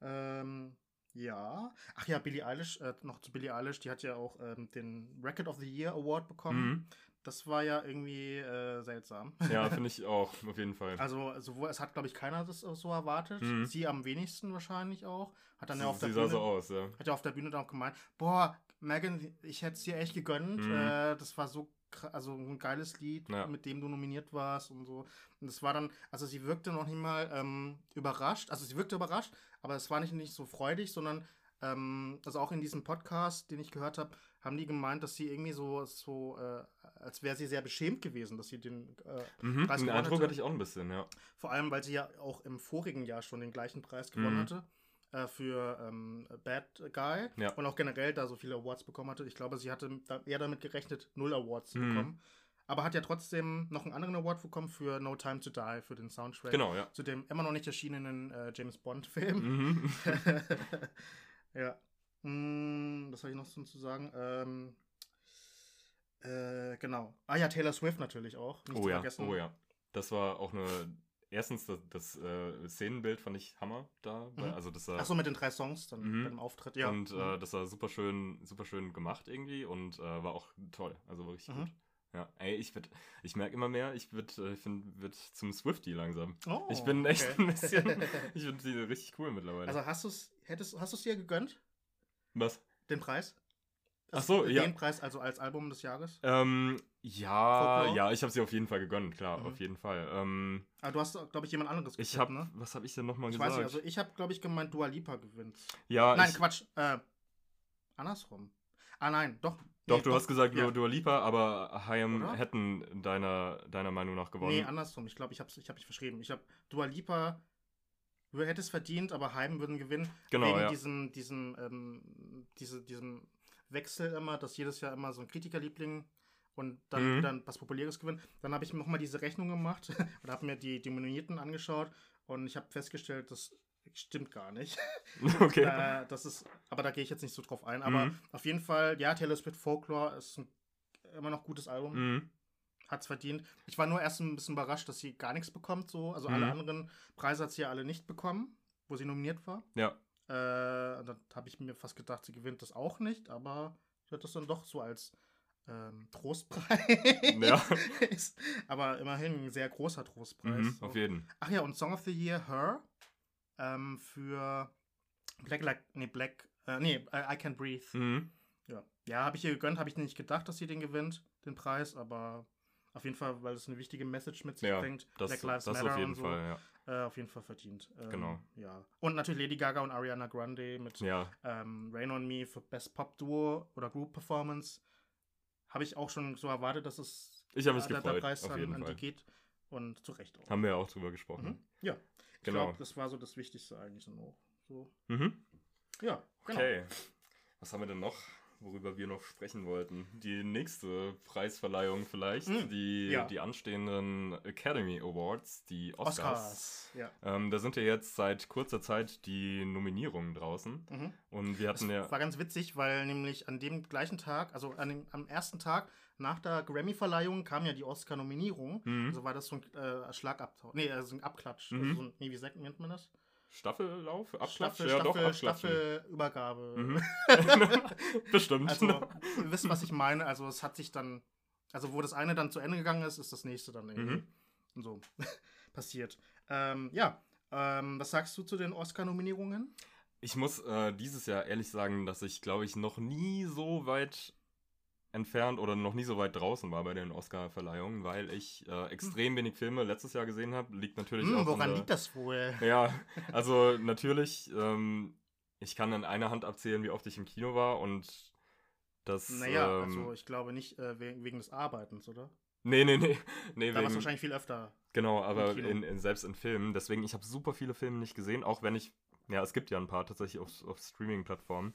Ähm, ja. Ach ja, Billie Eilish, äh, noch zu Billie Eilish, die hat ja auch ähm, den Record of the Year Award bekommen. Mhm. Das war ja irgendwie äh, seltsam. Ja, [LAUGHS] finde ich auch, auf jeden Fall. Also, sowohl, es hat, glaube ich, keiner das so erwartet. Mhm. Sie am wenigsten wahrscheinlich auch. Hat dann Sie, ja auf der sie sah Bühne, so aus, ja. hat ja auf der Bühne dann auch gemeint, boah, Megan, ich hätte es dir echt gegönnt. Mhm. Äh, das war so also ein geiles Lied, Ja. mit dem du nominiert warst und so. Und das war dann, also sie wirkte noch nicht mal ähm, überrascht. Also sie wirkte überrascht, aber es war nicht, nicht so freudig, sondern ähm, also auch in diesem Podcast, den ich gehört habe, haben die gemeint, dass sie irgendwie so, so äh, als wäre sie sehr beschämt gewesen, dass sie den äh, Mhm. Preis gewonnen Eindruck hatte. hatte ich auch ein bisschen, ja. vor allem, weil sie ja auch im vorigen Jahr schon den gleichen Preis gewonnen Mhm. hatte äh, für ähm, Bad Guy Ja. und auch generell da so viele Awards bekommen hatte. Ich glaube, sie hatte da eher damit gerechnet, null Awards zu Mhm. bekommen. Aber hat ja trotzdem noch einen anderen Award bekommen für No Time to Die, für den Soundtrack. Genau, ja. Zu dem immer noch nicht erschienenen äh, James Bond-Film. Mhm. [LAUGHS] ja. Hm, was soll ich noch so zu sagen? Ähm, äh, genau. Ah ja, Taylor Swift natürlich auch. Nicht Oh ja, vergessen. oh ja. Das war auch eine. Erstens, das, das äh, Szenenbild fand ich Hammer da. Mhm. Also das sah, Ach so, mit den drei Songs dann Mhm. bei dem Auftritt, ja. Und Mhm. äh, das war super schön, super schön gemacht irgendwie und äh, war auch toll. Also war richtig Mhm. gut. Ja, ey, ich werd, ich merke immer mehr, ich wird, äh, ich find, wird zum Swifty langsam. Oh, ich bin echt okay. ein bisschen, [LAUGHS] ich finde die richtig cool mittlerweile. Also hast du es, hättest, hast du es dir gegönnt, Was? den Preis? Ach so, den ja. Den Preis, also als Album des Jahres? Ähm, ja, ja, ich habe sie auf jeden Fall gegönnt, klar, Mhm. auf jeden Fall. Ähm, Aber du hast, glaube ich, jemand anderes ich getippt, habe, ne? was habe ich denn nochmal Ich gesagt? weiß nicht, also ich habe, glaube ich, gemeint, Dua Lipa gewinnt. ja, nein, ich, Quatsch, äh, andersrum. Ah nein, doch. Doch, nee, du hast gesagt ja. Dua, Lipa, aber Hayam hätten deiner, deiner Meinung nach gewonnen. Nee, andersrum. Ich glaube, ich habe ich hab mich verschrieben. Ich habe Dua Lipa du hätte es verdient, aber Heim würden gewinnen. Genau, wegen ja. diesem, diesem, ähm, diese, diesem Wechsel immer, dass jedes Jahr immer so ein Kritikerliebling und dann Mhm. wieder was Populäres gewinnt. Dann habe ich nochmal diese Rechnung gemacht [LAUGHS] und habe mir die, die Nominierten angeschaut und ich habe festgestellt, das stimmt gar nicht. [LAUGHS] okay. Äh, das ist, aber da gehe ich jetzt nicht so drauf ein. Aber Mhm. auf jeden Fall, ja, Taylor Swift Folklore ist ein immer noch gutes Album. Mhm. Hat's verdient. Ich war nur erst ein bisschen überrascht, dass sie gar nichts bekommt. So. Also alle Mhm. anderen Preise hat sie ja alle nicht bekommen, wo sie nominiert war. Ja. Äh, da habe ich mir fast gedacht, sie gewinnt das auch nicht, aber sie hat das dann doch so als ähm, Trostpreis. Ja. [LAUGHS] Aber immerhin ein sehr großer Trostpreis. Mhm, auf jeden. Ach ja, und Song of the Year Her ähm, für Black, like, nee, Black, äh, nee, I, I Can Breathe. Mhm. Ja, ja habe ich ihr gegönnt, habe ich nicht gedacht, dass sie den gewinnt, den Preis, aber auf jeden Fall, weil es eine wichtige Message mit sich Ja, bringt. Das, Black Lives das Matter auf jeden und so. Fall, ja. Äh, auf jeden Fall verdient. Ähm, Genau. Ja. Und natürlich Lady Gaga und Ariana Grande mit Ja, ähm, Rain on Me für Best Pop Duo oder Group Performance. Habe ich auch schon so erwartet, dass es ich habe mich gefreut, der Preis auf an, jeden an die geht. Und zu Recht auch. Haben wir ja auch drüber gesprochen. Mhm. Ja. Ich Genau. glaube, das war so das Wichtigste eigentlich dann auch. So. Mhm. Ja, genau. Okay. Was haben wir denn noch, worüber wir noch sprechen wollten? Die nächste Preisverleihung vielleicht, Mm, die, ja. die anstehenden Academy Awards, die Oscars. Oscars. Ja. Ähm, da sind ja jetzt seit kurzer Zeit die Nominierungen draußen. Mhm. Und wir Das hatten ja. war ganz witzig, weil nämlich an dem gleichen Tag, also an dem, am ersten Tag nach der Grammy-Verleihung kam ja die Oscar-Nominierung. Mhm. Also war das so ein äh, Schlagabtausch. Nee, also ein Abklatsch. Mhm. Also so ein, nee, wie sagt, nennt man das? Staffellauf? Abklatsch? Staffel, ja, doch, Staffel, Abklatschen. Staffelübergabe. Mhm. [LAUGHS] Bestimmt. Also, [LAUGHS] ihr wisst, was ich meine. Also, es hat sich dann, also, wo das eine dann zu Ende gegangen ist, ist das nächste dann irgendwie Mhm. so [LAUGHS] passiert. Ähm, ja, ähm, was sagst du zu den Oscar-Nominierungen? Ich muss äh, dieses Jahr ehrlich sagen, dass ich, glaube ich, noch nie so weit entfernt oder noch nie so weit draußen war bei den Oscar-Verleihungen, weil ich äh, extrem wenig Filme letztes Jahr gesehen habe. Liegt natürlich Hm, auch an woran der, liegt das wohl? Ja, also natürlich, ähm, ich kann an einer Hand abzählen, wie oft ich im Kino war und das. Naja, ähm, also ich glaube nicht äh, wegen, des Arbeitens, oder? Nee, nee, nee. [LAUGHS] nee Da war es wahrscheinlich viel öfter. genau, aber in, in, selbst in Filmen. Deswegen, ich habe super viele Filme nicht gesehen, auch wenn ich. Ja, es gibt ja ein paar tatsächlich auf, auf Streaming-Plattformen.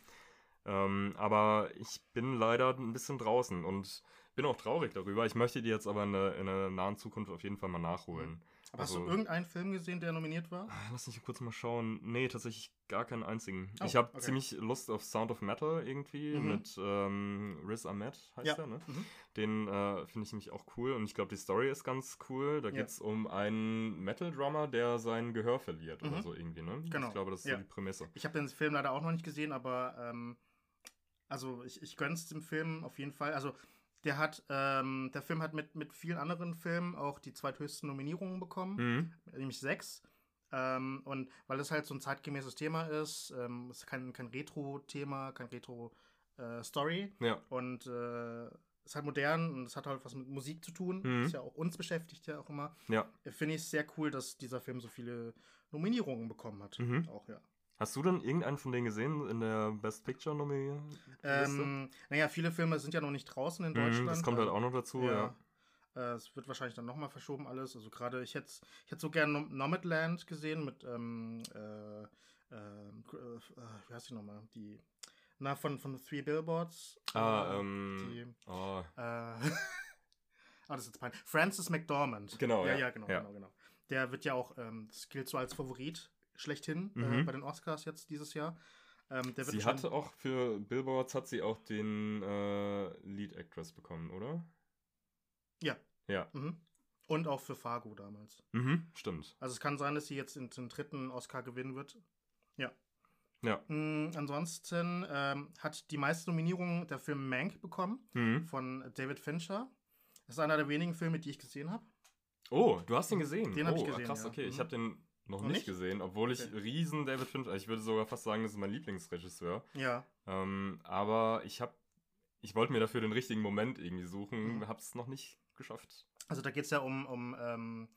Ähm, aber ich bin leider ein bisschen draußen und bin auch traurig darüber. Ich möchte die jetzt aber in der, in der nahen Zukunft auf jeden Fall mal nachholen. Aber hast Also- du irgendeinen Film gesehen, der nominiert war? Ah, Lass mich kurz mal schauen. Nee, tatsächlich gar keinen einzigen. Oh, ich habe okay. ziemlich Lust auf Sound of Metal irgendwie Mhm. mit ähm, Riz Ahmed, heißt Ja. der, ne? Mhm. Den äh, finde ich nämlich auch cool und ich glaube, die Story ist ganz cool. Da Ja. geht es um einen Metal-Drummer, der sein Gehör verliert oder Mhm. so irgendwie, ne? Genau. Ich glaube, das ist Ja. so die Prämisse. Ich habe den Film leider auch noch nicht gesehen, aber ähm, also ich, ich gönn's dem Film auf jeden Fall. Also der hat, ähm, der Film hat mit, mit vielen anderen Filmen auch die zweithöchsten Nominierungen bekommen, Mhm. nämlich sechs. Ähm, und weil es halt so ein zeitgemäßes Thema ist, ähm, es ist kein, kein Retro-Thema, kein Retro-Story. Ja. und äh, ist halt modern und es hat halt was mit Musik zu tun. Mhm. Ist ja auch uns beschäftigt ja auch immer. Ja. Finde ich sehr cool, dass dieser Film so viele Nominierungen bekommen hat. Mhm. Auch ja. Hast du denn irgendeinen von denen gesehen in der Best Picture Nominee? Ähm, naja, viele Filme sind ja noch nicht draußen in Deutschland. Mhm, das kommt halt also, auch noch dazu, ja. Äh, es wird wahrscheinlich dann nochmal verschoben alles. Also gerade, ich hätte ich hätt so gerne Nom- Nomadland gesehen mit, ähm, äh, ähm, äh, äh, wie heißt die nochmal? Die, na, von, von Three Billboards. Ah, Äh, ähm. Die, Oh, [LAUGHS] ah, das ist jetzt peinlich. Francis McDormand. Genau, ja. ja. Ja, genau, Ja. genau, genau. Der wird ja auch, ähm, das gilt so als Favorit schlechthin äh, Mhm. bei den Oscars jetzt dieses Jahr. Ähm, sie hatte auch für Billboards hat sie auch den äh, Lead Actress bekommen, oder? Ja. Ja. Mhm. Und auch für Fargo damals. Mhm, stimmt. Also es kann sein, dass sie jetzt in den dritten Oscar gewinnen wird. Ja. Ja. Mm, ansonsten ähm, hat die meisten Nominierungen der Film Mank bekommen Mhm. von David Fincher. Das ist einer der wenigen Filme, die ich gesehen habe. Oh, du hast den gesehen. Den oh, ich gesehen, Krass, ja. okay. Ich Mhm. habe den noch nicht nicht? gesehen, obwohl ich Okay. riesen David Fincher, ich würde sogar fast sagen, das ist mein Lieblingsregisseur. Ja. Ähm, aber ich habe, ich wollte mir dafür den richtigen Moment irgendwie suchen, Mhm. habe es noch nicht geschafft. Also da geht es ja um, um ähm,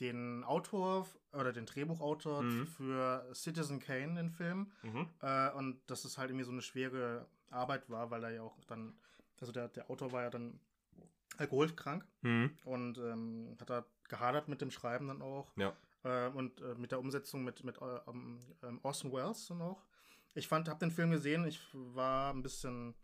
den Autor oder den Drehbuchautor Mhm. für Citizen Kane, den Film. Mhm. Äh, und dass es halt irgendwie so eine schwere Arbeit war, weil er ja auch dann, also der, der Autor war ja dann alkoholkrank Mhm. und ähm, hat da gehadert mit dem Schreiben dann auch. Ja. Äh, und äh, mit der Umsetzung mit, mit äh, ähm, ähm, Orson Welles auch. Ich fand, habe den Film gesehen, ich war ein bisschen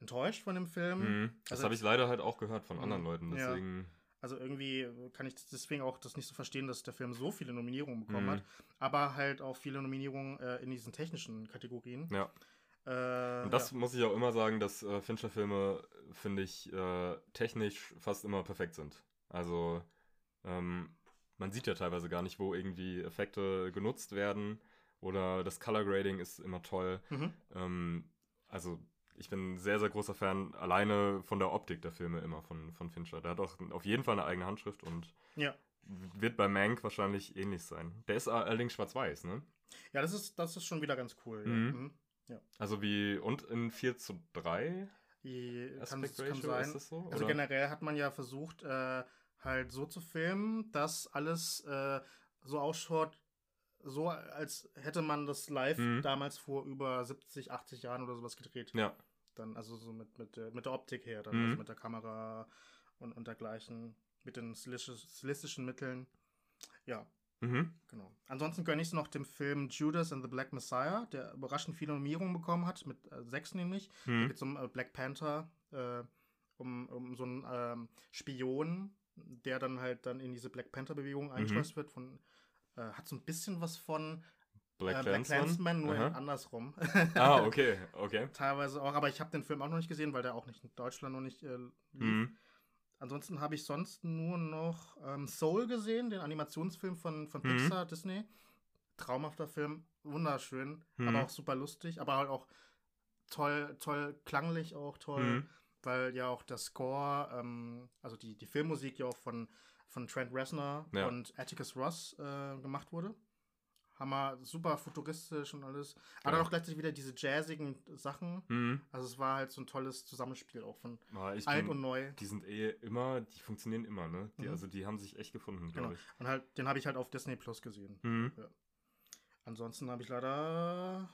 enttäuscht von dem Film. Mhm. Das Also- habe ich leider halt auch gehört von anderen Mhm. Leuten, Ja. deswegen. Also irgendwie kann ich deswegen auch das nicht so verstehen, dass der Film so viele Nominierungen bekommen Mhm. hat, aber halt auch viele Nominierungen äh, in diesen technischen Kategorien. Ja. Äh, Und das ja. muss ich auch immer sagen, dass äh, Fincher-Filme, finde ich, äh, technisch fast immer perfekt sind. Also, ähm, man sieht ja teilweise gar nicht, wo irgendwie Effekte genutzt werden. Oder das Color Grading ist immer toll. Mhm. Ähm, also, ich bin sehr, sehr großer Fan alleine von der Optik der Filme immer von, von Fincher. Der hat auch auf jeden Fall eine eigene Handschrift und Ja. wird bei Mank wahrscheinlich ähnlich sein. Der ist allerdings schwarz-weiß, ne? ja, das ist, das ist schon wieder ganz cool. Mhm. Ja. Mhm. Also wie, und in 4 zu 3 Die, kann, kann sein. ist das so? Also generell hat man ja versucht, äh, halt so zu filmen, dass alles äh, so ausschaut, so als hätte man das live Mhm. damals vor über 70, 80 Jahren oder sowas gedreht. Ja. Dann, also so mit, mit, der- mit der Optik her, dann, Mhm. also mit der Kamera und, und dergleichen. mit den stilistisch- stilistischen Mitteln. Ja, Mhm. genau. Ansonsten gönne ich es noch dem Film Judas and the Black Messiah, der überraschend viele Nominierungen bekommen hat, mit äh, sechs nämlich. Da Mhm. geht es um äh, Black Panther, äh, um, um so einen ähm, Spion, der dann halt dann in diese Black Panther-Bewegung Mhm. eingeschleust wird. Von, äh, hat so ein bisschen was von Black äh, Black Clansman. Nur Aha. andersrum. Ah, [LAUGHS] okay, okay. Teilweise auch, aber ich habe den Film auch noch nicht gesehen, weil der auch nicht in Deutschland noch nicht äh, lief. Mhm. Ansonsten habe ich sonst nur noch ähm, Soul gesehen, den Animationsfilm von, von Mhm. Pixar, Disney. Traumhafter Film, wunderschön, Mhm. aber auch super lustig, aber halt auch toll, toll klanglich auch toll, Mhm. Weil ja auch der Score, ähm, also die, die Filmmusik ja auch von, von Trent Reznor Ja. und Atticus Ross äh, gemacht wurde. Hammer, super futuristisch und alles. Aber Geil. dann auch gleichzeitig wieder diese jazzigen Sachen. Mhm. Also es war halt so ein tolles Zusammenspiel auch von Ah, ich alt bin, und neu. Die sind eh immer, die funktionieren immer, ne? Die, Mhm. Also die haben sich echt gefunden, Genau. glaube ich. Und halt, den habe ich halt auf Disney Plus gesehen. Mhm. Ansonsten habe ich leider.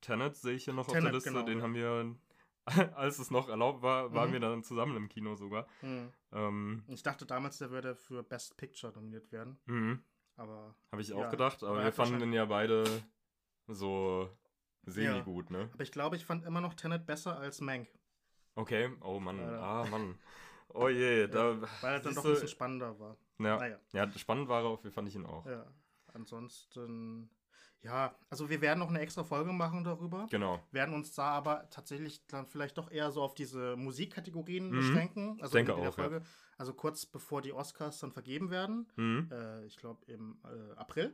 Tenet sehe ich hier noch auf Tenet, der Liste, genau, den ja. haben wir, [LAUGHS] als es noch erlaubt war, waren Mhm. wir dann zusammen im Kino sogar. Hm. Ähm, Ich dachte damals, der würde für Best Picture nominiert werden. mhm. Aber, Habe ich auch Ja, gedacht, aber wir hat fanden den ja beide so Ja. semi-gut, ne? aber ich glaube, ich fand immer noch Tenet besser als Mank. Okay, oh Mann, Leider. ah Mann. Oh je, [LAUGHS] da. Weil er dann doch ein bisschen spannender war. ja, Naja, ja, spannend war er auf, fand ich ihn auch. ja. Ansonsten. Ja, also wir werden noch eine extra Folge machen darüber. Genau. werden uns da aber tatsächlich dann vielleicht doch eher so auf diese Musikkategorien Mhm. beschränken. Also denke in der auch, ja. Folge. Also kurz bevor die Oscars dann vergeben werden. Mhm. Äh, ich glaube im äh, April.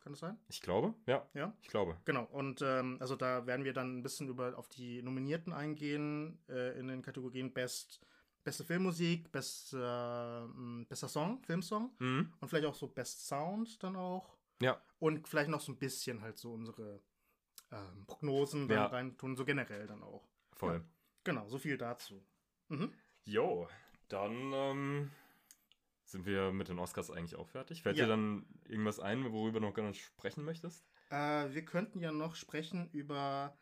Kann das sein? Ich glaube, ja. Ja. Ich glaube. Genau. Und ähm, also da werden wir dann ein bisschen über auf die Nominierten eingehen äh, in den Kategorien Best beste Filmmusik, best, äh, bester Song, Filmsong Mhm. und vielleicht auch so Best Sound dann auch. Ja. Und vielleicht noch so ein bisschen halt so unsere ähm, Prognosen Ja. reintun, so generell dann auch. Voll. Genau, so viel dazu. Mhm. Jo, dann ähm, sind wir mit den Oscars eigentlich auch fertig. Fällt Ja. dir dann irgendwas ein, worüber du noch gerne sprechen möchtest? Äh, wir könnten ja noch sprechen über.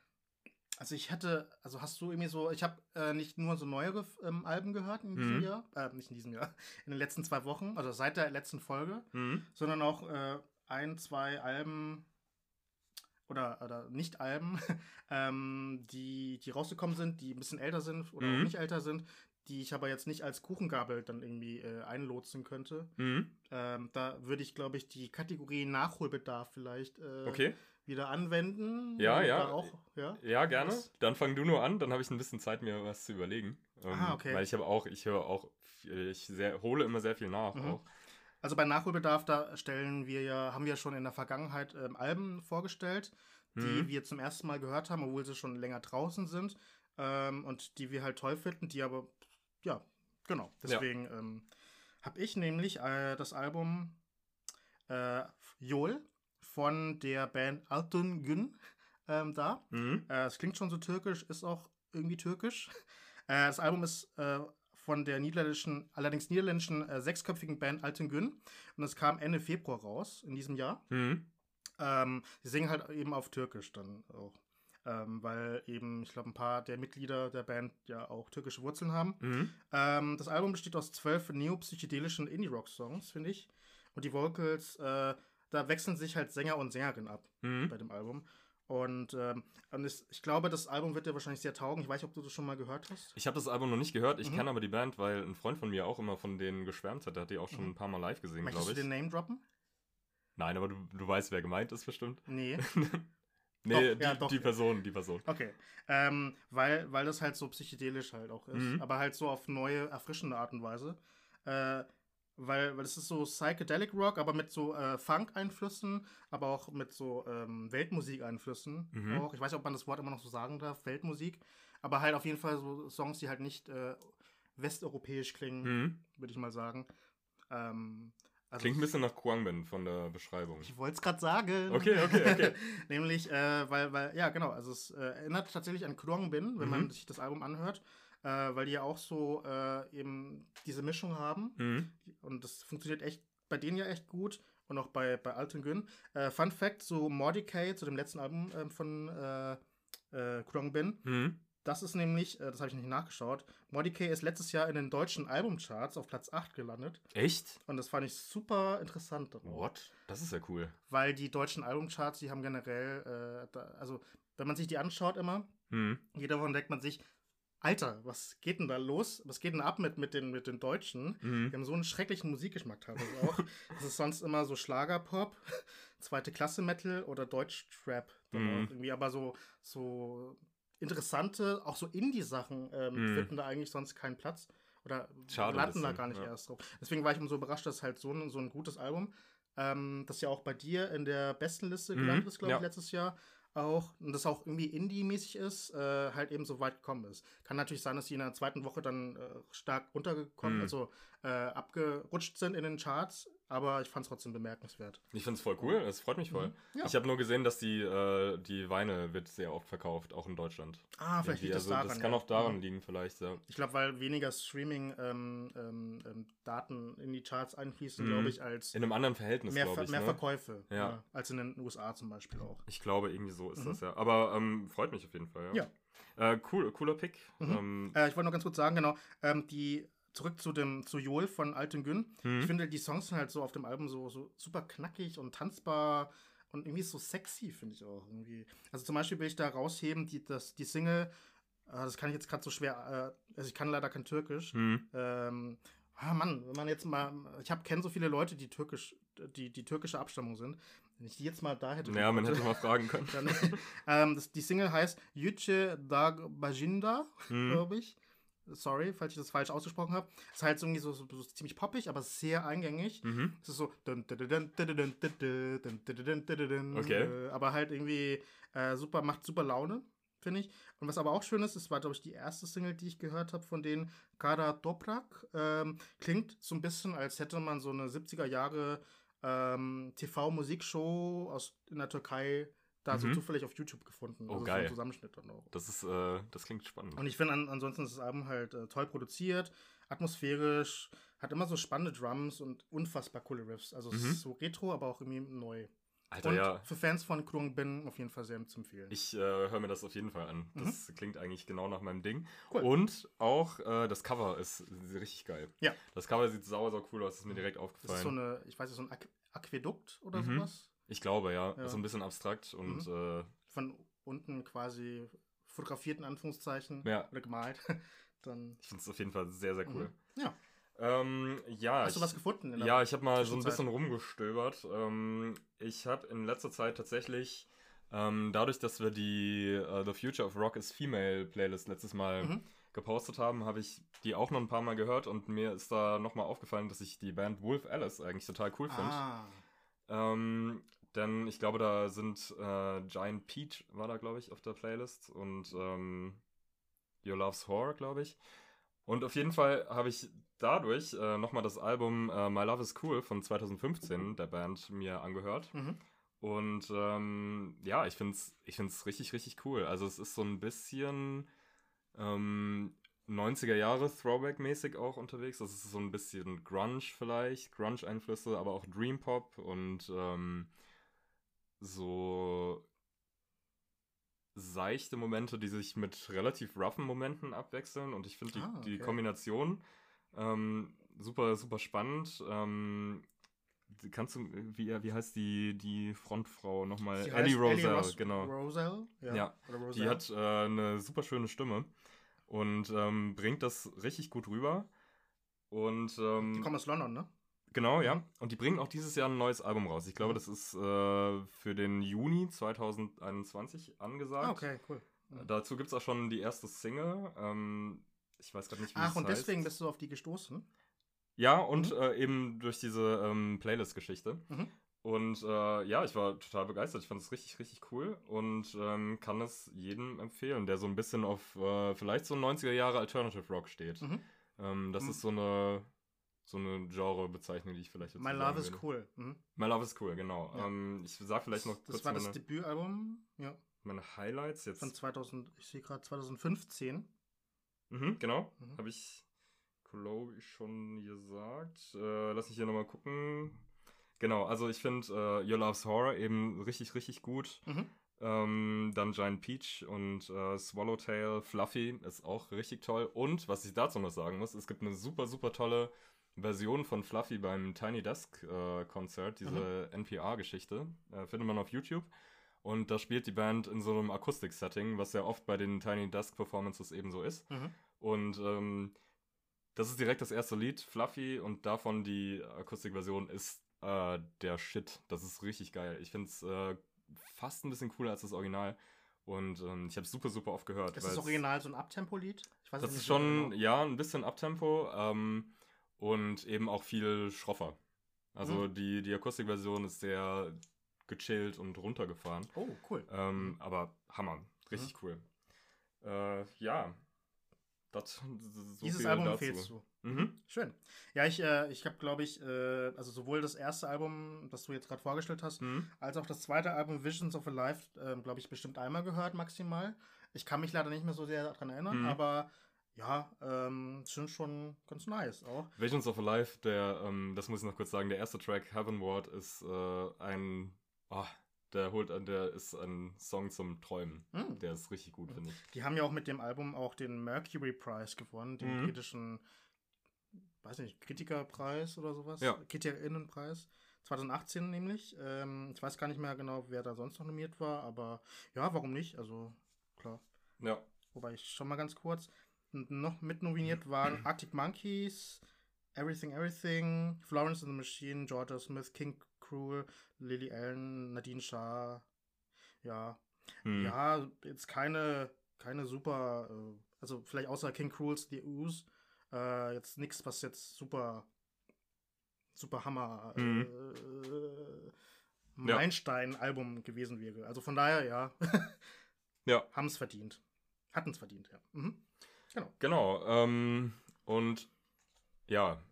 Also ich hätte, also hast du irgendwie so, ich habe äh, nicht nur so neuere ähm, Alben gehört in diesem Mhm. Jahr, äh, nicht in diesem Jahr, [LAUGHS] in den letzten zwei Wochen, also seit der letzten Folge, Mhm. sondern auch äh, ein, zwei Alben oder, oder nicht Alben, [LAUGHS] ähm, die, die rausgekommen sind, die ein bisschen älter sind oder Mhm. nicht älter sind, die ich aber jetzt nicht als Kuchengabel dann irgendwie äh, einlotsen könnte. Mhm. Ähm, da würde ich, glaube ich, die Kategorie Nachholbedarf vielleicht äh, Okay. wieder anwenden. Ja, ja. Auch, ja. Ja, gerne. Was? Dann fang du nur an, dann habe ich ein bisschen Zeit, mir was zu überlegen. Ähm, Ah, okay. Weil ich habe auch, ich höre auch, ich sehr, hole immer sehr viel nach Mhm. auch. Also bei Nachholbedarf, da stellen wir ja, haben wir schon in der Vergangenheit ähm, Alben vorgestellt, die Mhm. wir zum ersten Mal gehört haben, obwohl sie schon länger draußen sind. Ähm, und die wir halt toll finden, die aber, ja, genau. Deswegen ähm, habe ich nämlich äh, das Album äh, Yol von der Band Altun Gün ähm, da. Mhm. Äh, es klingt schon so türkisch, ist auch irgendwie türkisch. Äh, das Album ist äh, von der niederländischen, allerdings niederländischen äh, sechsköpfigen Band Alten Gün und es kam Ende Februar raus in diesem Jahr. Mhm. Ähm, sie singen halt eben auf Türkisch dann auch. Ähm, weil eben, ich glaube, ein paar der Mitglieder der Band ja auch türkische Wurzeln haben. Mhm. Ähm, das Album besteht aus zwölf neopsychedelischen Indie-Rock-Songs, finde ich. Und die Vocals, äh, da wechseln sich halt Sänger und Sängerin ab Mhm. bei dem Album. Und, ähm, und es, ich glaube, das Album wird dir wahrscheinlich sehr taugen. Ich weiß nicht, ob du das schon mal gehört hast. Ich habe das Album noch nicht gehört, ich Mhm. kenne aber die Band, weil ein Freund von mir auch immer von denen geschwärmt hat. Der hat die auch schon Mhm. ein paar Mal live gesehen, Möchtest glaube du ich. den Name droppen? Nein, aber du, du weißt, wer gemeint ist bestimmt. Nee. [LAUGHS] Nee, Doch, die, ja, doch. die Person, die Person. Okay. Ähm, weil, weil das halt so psychedelisch halt auch ist. Mhm. Aber halt so auf neue, erfrischende Art und Weise. Äh, weil, weil es ist so Psychedelic Rock, aber mit so äh, Funk-Einflüssen, aber auch mit so ähm, Weltmusik-Einflüssen. Mhm. Auch. Ich weiß nicht, ob man das Wort immer noch so sagen darf, Weltmusik. Aber halt auf jeden Fall so Songs, die halt nicht äh, westeuropäisch klingen, Mhm. würde ich mal sagen. Ähm, also Klingt ein bisschen nach Kwangben von der Beschreibung. Ich wollte es gerade sagen. Okay, okay, okay. [LAUGHS] Nämlich, äh, weil, weil, ja, genau, also es äh, erinnert tatsächlich an Krong Bin, wenn Mhm. man sich das Album anhört, äh, weil die ja auch so äh, eben diese Mischung haben. Mhm. Und das funktioniert echt bei denen ja echt gut und auch bei, bei Alten Gün. Äh, Fun Fact: so Mordecai zu dem letzten Album ähm, von äh, äh, Krong Bin, Mhm. das ist nämlich, äh, das habe ich nicht nachgeschaut, Modicay ist letztes Jahr in den deutschen Albumcharts auf Platz 8 gelandet. Echt? Und das fand ich super interessant. What? Das ist ja cool. Weil die deutschen Albumcharts, die haben generell, äh, da, also wenn man sich die anschaut immer, Hm. jeder davon denkt man sich, Alter, was geht denn da los? Was geht denn ab mit, mit, den, mit den Deutschen? Mhm. Die haben so einen schrecklichen Musikgeschmack teilweise auch. [LAUGHS] Das ist sonst immer so Schlagerpop, zweite Klasse Metal oder Deutschtrap. Mhm. Irgendwie, aber so, so interessante, auch so Indie-Sachen ähm, Mhm. finden da eigentlich sonst keinen Platz. Oder Schade landen da bisschen, gar nicht ja. erst drauf. Deswegen war ich immer so überrascht, dass halt so ein, so ein gutes Album, ähm, das ja auch bei dir in der besten Liste Mhm, gelandet ist, glaube ja. ich, letztes Jahr auch, und das auch irgendwie Indie-mäßig ist, äh, halt eben so weit gekommen ist. Kann natürlich sein, dass die in der zweiten Woche dann äh, stark runtergekommen, Mhm. also äh, abgerutscht sind in den Charts, aber ich fand es trotzdem bemerkenswert. Ich finde es voll cool, es freut mich voll. Mhm. Ja. Ich habe nur gesehen, dass die, äh, die Weine wird sehr oft verkauft, auch in Deutschland. Ah, vielleicht liegt das also daran. das kann ja. auch daran liegen, vielleicht, ja. Ich glaube, weil weniger Streaming-Daten ähm, ähm, Daten in die Charts einfließen, Mhm. glaube ich, als In einem anderen Verhältnis, mehr, ich. mehr ne? Verkäufe. Ja. Ja. Als in den USA zum Beispiel auch. Ich glaube, irgendwie so ist Mhm. das ja. Aber ähm, freut mich auf jeden Fall, ja. Äh, cool, cooler Pick. Mhm. Ähm, Äh, ich wollte noch ganz kurz sagen, genau, ähm, die zurück zu dem zu Joel von Alten Gün. hm? Ich finde, die Songs sind halt so auf dem Album so, so super knackig und tanzbar und irgendwie so sexy, finde ich auch irgendwie. Also zum Beispiel will ich da rausheben, die, das, die Single, äh, das kann ich jetzt gerade so schwer, äh, also ich kann leider kein Türkisch. Hm. Ähm, ah Mann, wenn man jetzt mal, ich habe kenne so viele Leute, die türkisch, die, die türkische Abstammung sind. Wenn ich die jetzt mal da hätte. Ja, man hätte mal fragen können. [LAUGHS] Dann, ähm, das, die Single heißt Yüce Dag Bajinda, Hm. glaube ich. Sorry, falls ich das falsch ausgesprochen habe. Es Ist halt so, so, so, so ziemlich poppig, aber sehr eingängig. Mhm. Es ist so. Okay. Aber halt irgendwie äh, super, macht super Laune, finde ich. Und was aber auch schön ist, es war, glaube ich, die erste Single, die ich gehört habe von denen. Kara Dobrak. Ähm, klingt so ein bisschen, als hätte man so eine 70er Jahre ähm, TV-Musikshow aus in der Türkei da so Mhm. zufällig auf YouTube gefunden. Oh, also So geil. ein Zusammenschnitt dann auch. Das ist, äh, das klingt spannend. Und ich finde an, ansonsten ist das Album halt äh, toll produziert, atmosphärisch, hat immer so spannende Drums und unfassbar coole Riffs. Also es Mhm. ist so retro, aber auch irgendwie neu. Alter, und ja. für Fans von Krung Bin auf jeden Fall sehr zu empfehlen. Ich äh, höre mir das auf jeden Fall an. Das klingt eigentlich genau nach meinem Ding. Mhm. Cool. Und auch äh, das Cover ist richtig geil. Ja. Das Cover sieht sauer, sau cool aus, ist mir direkt das aufgefallen. ist so eine, ich weiß nicht, so ein Aqu Aquädukt oder Mhm. sowas. Ich glaube, ja. Ja. Mhm. So ein bisschen abstrakt und äh, Von unten quasi fotografiert in Anführungszeichen Ja. oder gemalt. [LAUGHS] Dann. ich finde es auf jeden Fall sehr, sehr cool. Mhm. Ja. Ähm, ja, Hast du was gefunden? ja, ich habe mal so ein bisschen rumgestöbert. Ähm, ich habe in letzter Zeit tatsächlich, ähm, dadurch, dass wir die äh, The Future of Rock is Female Playlist letztes Mal Mhm. gepostet haben, habe ich die auch noch ein paar Mal gehört und mir ist da nochmal aufgefallen, dass ich die Band Wolf Alice eigentlich total cool finde. Ah. Ähm, denn ich glaube, da sind äh, Giant Peach war da, glaube ich, auf der Playlist und ähm, Your Love's Horror, glaube ich. Und auf jeden Fall habe ich dadurch äh, nochmal das Album äh, My Love is Cool von 2015 der Band mir angehört. Mhm. Und ähm, ja, ich finde es ich find's richtig, richtig cool. Also es ist so ein bisschen ähm, 90er Jahre Throwback-mäßig auch unterwegs. Das ist so ein bisschen Grunge vielleicht, Grunge-Einflüsse, aber auch Dream Pop und ähm, so seichte Momente, die sich mit relativ roughen Momenten abwechseln. Und ich finde die, Ah, die okay. Kombination ähm, super, super spannend. Ähm, kannst du, wie, wie heißt die, die Frontfrau nochmal? Ellie Roselle, Ros- genau. Roselle? Ja. Oder Die hat äh, eine super schöne Stimme und ähm, bringt das richtig gut rüber. Und ähm, Die kommen aus London, ne? genau, ja. Und die bringen auch dieses Jahr ein neues Album raus. Ich glaube, Mhm. das ist äh, für den Juni 2021 angesagt. Ah, okay, cool. Mhm. Dazu gibt es auch schon die erste Single. Ähm, ich weiß gerade nicht, wie Ach, und heißt. deswegen bist du auf die gestoßen? Ja, und Mhm. äh, eben durch diese ähm, Playlist-Geschichte. Mhm. Und äh, ja, ich war total begeistert. Ich fand es richtig, richtig cool und ähm, kann es jedem empfehlen, der so ein bisschen auf äh, vielleicht so 90er Jahre Alternative Rock steht. Mhm. Ähm, das Mhm. ist so eine so eine Genre-Bezeichnung, die ich vielleicht dazu My Love is cool. Mhm. My Love is cool, genau. Ja. Ähm, ich sag vielleicht noch Das kurz war das meine, Debütalbum, ja, meine Highlights jetzt. von 2000, ich sehe gerade 2015. Mhm, genau. Mhm. Habe ich, glaube ich, schon gesagt. Äh, lass mich hier nochmal gucken. Genau, also ich finde äh, Your Love's Horror eben richtig, richtig gut. Mhm. Ähm, dann Giant Peach und äh, Swallowtail Fluffy ist auch richtig toll. Und was ich dazu noch sagen muss, es gibt eine super, super tolle Version von Fluffy beim Tiny Desk äh, Konzert, diese mhm. NPR-Geschichte. Äh, findet man auf YouTube. Und da spielt die Band in so einem Akustik-Setting, was ja oft bei den Tiny Desk Performances eben so ist. Mhm. Und ähm, das ist direkt das erste Lied, Fluffy, und davon die Akustikversion ist äh, der Shit. Das ist richtig geil. Ich finde es äh, fast ein bisschen cooler als das Original. Und ähm, ich habe es super, super oft gehört. Ist das Original so ein Abtempo-Lied? Das ist schon, genau. ja, ein bisschen Abtempo ähm, und eben auch viel schroffer. Also mhm. die, die Akustikversion ist sehr gechillt und runtergefahren. Oh, cool. Ähm, aber Hammer. Richtig mhm. cool. Äh, ja, das, so Dieses Album dazu. empfehlst du. Mhm. Schön. Ja, ich, äh, ich habe, glaube ich, äh, also sowohl das erste Album, das du jetzt gerade vorgestellt hast, mhm. als auch das zweite Album Visions of a Life, äh, glaube ich, bestimmt einmal gehört, maximal. Ich kann mich leider nicht mehr so sehr daran erinnern, mhm. aber ja, ähm, sind schon ganz nice auch. Visions of a Life, der, ähm, das muss ich noch kurz sagen, der erste Track, Heavenward, ist äh, ein, oh, der holt an, der ist ein Song zum Träumen. Mhm. Der ist richtig gut, finde ich. Die haben ja auch mit dem Album auch den Mercury Prize gewonnen, den mhm. britischen, weiß nicht, Kritikerpreis oder sowas. Ja. Kritikerinnenpreis. 2018 nämlich. Ähm, ich weiß gar nicht mehr genau, wer da sonst noch nominiert war, aber ja, warum nicht? Also, klar. Ja. Wobei ich schon mal ganz kurz noch mit nominiert waren Arctic Monkeys, Everything Everything, Florence and the Machine, Georgia Smith, King Cruel, Lily Allen, Nadine Shah. Ja. Hm. Ja, jetzt keine, keine super, äh, also vielleicht außer King Cruels The Ooze, äh, jetzt nichts, was jetzt super, super Hammer hm. äh, Meilenstein-Album gewesen wäre. Also von daher, ja. [LAUGHS] ja. Haben es verdient. Hatten es verdient, ja. Mhm. Genau. Genau. Ähm, und ja,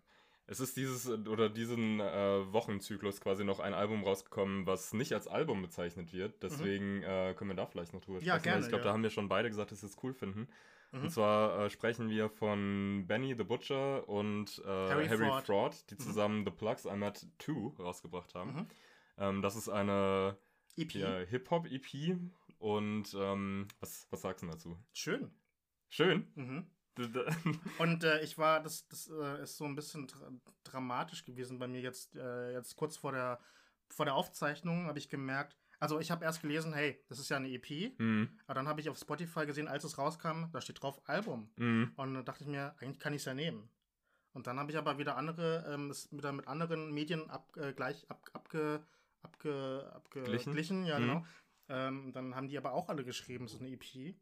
es ist dieses oder diesen äh, Wochenzyklus quasi noch ein Album rausgekommen, was nicht als Album bezeichnet wird. Deswegen mhm. äh, können wir da vielleicht noch drüber sprechen. Ja, gerne, ich glaube, ja. da haben wir schon beide gesagt, dass wir es cool finden. Mhm. Und zwar äh, sprechen wir von Benny the Butcher und äh, Harry, Harry Fraud. Fraud. die mhm. zusammen The Plugs I'm at 2 rausgebracht haben. Mhm. Ähm, das ist eine EP. Ja, Hip-Hop-EP. Und ähm, was, was sagst du dazu? Schön. Schön? Mhm. [LAUGHS] und äh, ich war, das, das äh, ist so ein bisschen dra dramatisch gewesen bei mir jetzt, äh, jetzt kurz vor der, vor der Aufzeichnung habe ich gemerkt, also ich habe erst gelesen, hey, das ist ja eine EP, mhm. aber dann habe ich auf Spotify gesehen, als es rauskam, da steht drauf Album. Mhm. Und dann dachte ich mir, eigentlich kann ich es ja nehmen. Und dann habe ich aber wieder andere, ähm, es wieder mit anderen Medien ab, äh, gleich ab, abge, abge, abgeglichen, ja mhm. genau. Ähm, dann haben die aber auch alle geschrieben, es ist eine EP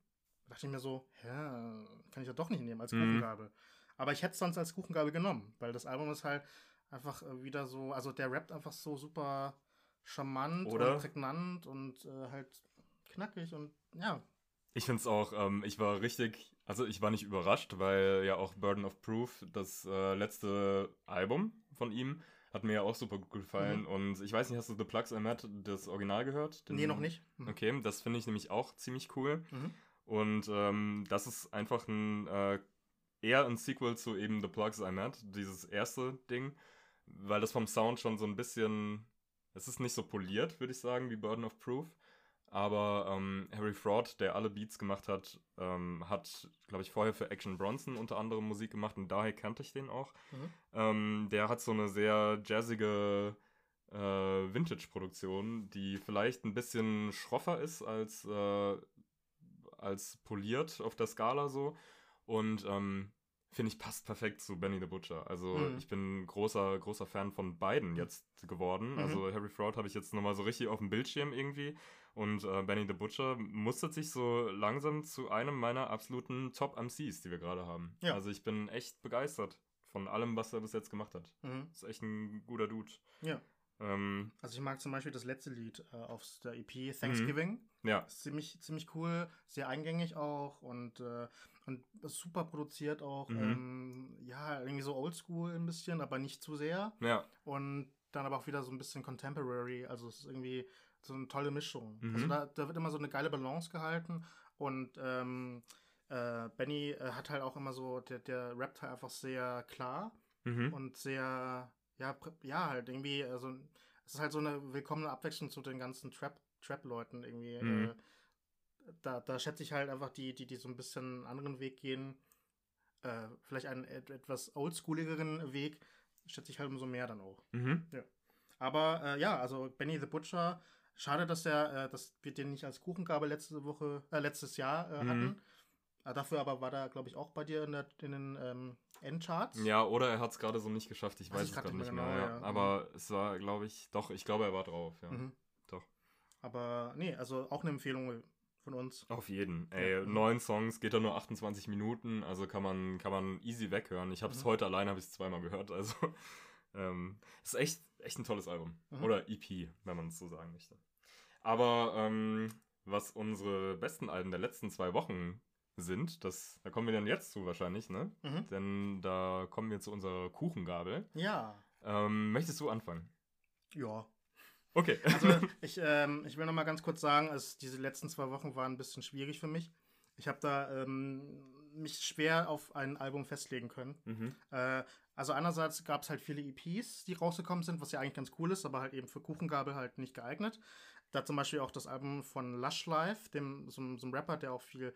dachte ich mir so, ja, kann ich ja doch nicht nehmen als mhm. Kuchengabel. Aber ich hätte es sonst als Kuchengabel genommen, weil das Album ist halt einfach äh, wieder so, also der rappt einfach so super charmant Oder? und prägnant und äh, halt knackig und ja. Ich finde es auch, ähm, ich war richtig, also ich war nicht überrascht, weil ja auch Burden of Proof, das äh, letzte Album von ihm, hat mir ja auch super gut gefallen. Mhm. Und ich weiß nicht, hast du The Plugs I Met, das Original gehört? Den, nee, noch nicht. Mhm. Okay, das finde ich nämlich auch ziemlich cool. Mhm. Und ähm, das ist einfach ein äh, eher ein Sequel zu eben The Plugs I Met, dieses erste Ding, weil das vom Sound schon so ein bisschen, es ist nicht so poliert, würde ich sagen, wie Burden of Proof. Aber ähm, Harry Fraud, der alle Beats gemacht hat, ähm, hat, glaube ich, vorher für Action Bronson unter anderem Musik gemacht und daher kannte ich den auch. Mhm. Ähm, der hat so eine sehr jazzige äh, Vintage-Produktion, die vielleicht ein bisschen schroffer ist als äh, als poliert auf der Skala so. Und ähm, finde ich, passt perfekt zu Benny the Butcher. Also mhm. ich bin großer, großer Fan von beiden jetzt geworden. Mhm. Also Harry Fraud habe ich jetzt nochmal so richtig auf dem Bildschirm irgendwie. Und äh, Benny the Butcher mustert sich so langsam zu einem meiner absoluten Top-MCs, die wir gerade haben. Ja. Also ich bin echt begeistert von allem, was er bis jetzt gemacht hat. Mhm. Ist echt ein guter Dude. Ja. Ähm, also ich mag zum Beispiel das letzte Lied äh, auf der EP Thanksgiving. Mhm. Ja. Ist ziemlich, ziemlich cool, sehr eingängig auch und, äh, und super produziert auch. Mhm. Ähm, ja, irgendwie so oldschool ein bisschen, aber nicht zu sehr. Ja. Und dann aber auch wieder so ein bisschen contemporary. Also es ist irgendwie so eine tolle Mischung. Mhm. Also da, da wird immer so eine geile Balance gehalten und ähm, äh, Benny äh, hat halt auch immer so, der, der rappt halt einfach sehr klar mhm. und sehr ja, ja, halt irgendwie, also es ist halt so eine willkommene Abwechslung zu den ganzen Trap, Trap-Leuten irgendwie. Mhm. Äh, da, da schätze ich halt einfach die, die, die so ein bisschen einen anderen Weg gehen, äh, vielleicht einen et etwas oldschooligeren Weg, schätze ich halt umso mehr dann auch. Mhm. Aber äh, ja, also Benny the Butcher, schade, dass der, äh, dass wir den nicht als Kuchengabe letzte Woche, äh, letztes Jahr Mhm. hatten. Dafür aber war der, glaube ich, auch bei dir in, der, in den ähm, Endcharts. Ja, oder er hat es gerade so nicht geschafft. Ich Weiß weiß ich es gerade nicht nicht mehr genau, ja. ja. Aber es war, glaube ich, doch, ich glaube, er war drauf. Ja. Mhm. Doch. Aber nee, also auch eine Empfehlung von uns. Auf jeden. Ey, neun Songs, geht da nur 28 Minuten, also kann man, kann man easy weghören. Ich habe es Mhm. heute allein, habe ich es zweimal gehört. Also [LAUGHS] ähm, ist echt, echt ein tolles Album. Mhm. Oder EP, wenn man es so sagen möchte. Aber ähm, was unsere besten Alben der letzten zwei Wochen sind, das, da kommen wir dann jetzt zu wahrscheinlich, ne? Mhm. Denn da kommen wir zu unserer Kuchengabel. Ja. Ähm, möchtest du anfangen? Ja. Okay. Also [LAUGHS] ich, ähm, ich will noch mal ganz kurz sagen, es, diese letzten zwei Wochen waren ein bisschen schwierig für mich. Ich habe da ähm, mich schwer auf ein Album festlegen können. mhm. Äh, also einerseits gab es halt viele EPs, die rausgekommen sind, was ja eigentlich ganz cool ist, aber halt eben für Kuchengabel halt nicht geeignet. Da zum Beispiel auch das Album von Lush Life, dem so, so einem Rapper, der auch viel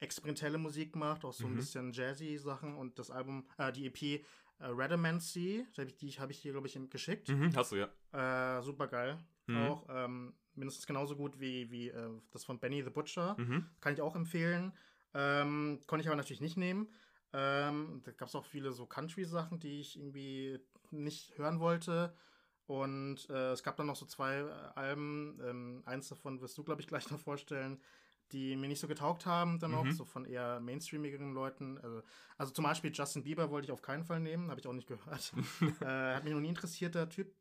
experimentelle Musik macht, auch so ein Mhm. bisschen jazzy Sachen und das Album, äh, die EP äh, Radamancy, die habe ich dir, glaube ich, geschickt. Mhm, hast du ja. Äh, super geil. Mhm. Auch ähm, mindestens genauso gut wie, wie äh, das von Benny the Butcher. Mhm. Kann ich auch empfehlen. Ähm, konnte ich aber natürlich nicht nehmen. Ähm, da gab es auch viele so Country-Sachen, die ich irgendwie nicht hören wollte. Und äh, es gab dann noch so zwei äh, Alben. Ähm, eins davon wirst du, glaube ich, gleich noch vorstellen, die mir nicht so getaugt haben, dann noch, Mhm. so von eher mainstreamigeren Leuten. Also, also zum Beispiel Justin Bieber wollte ich auf keinen Fall nehmen, habe ich auch nicht gehört. [LAUGHS] äh, hat mich noch nie interessiert, der Typ.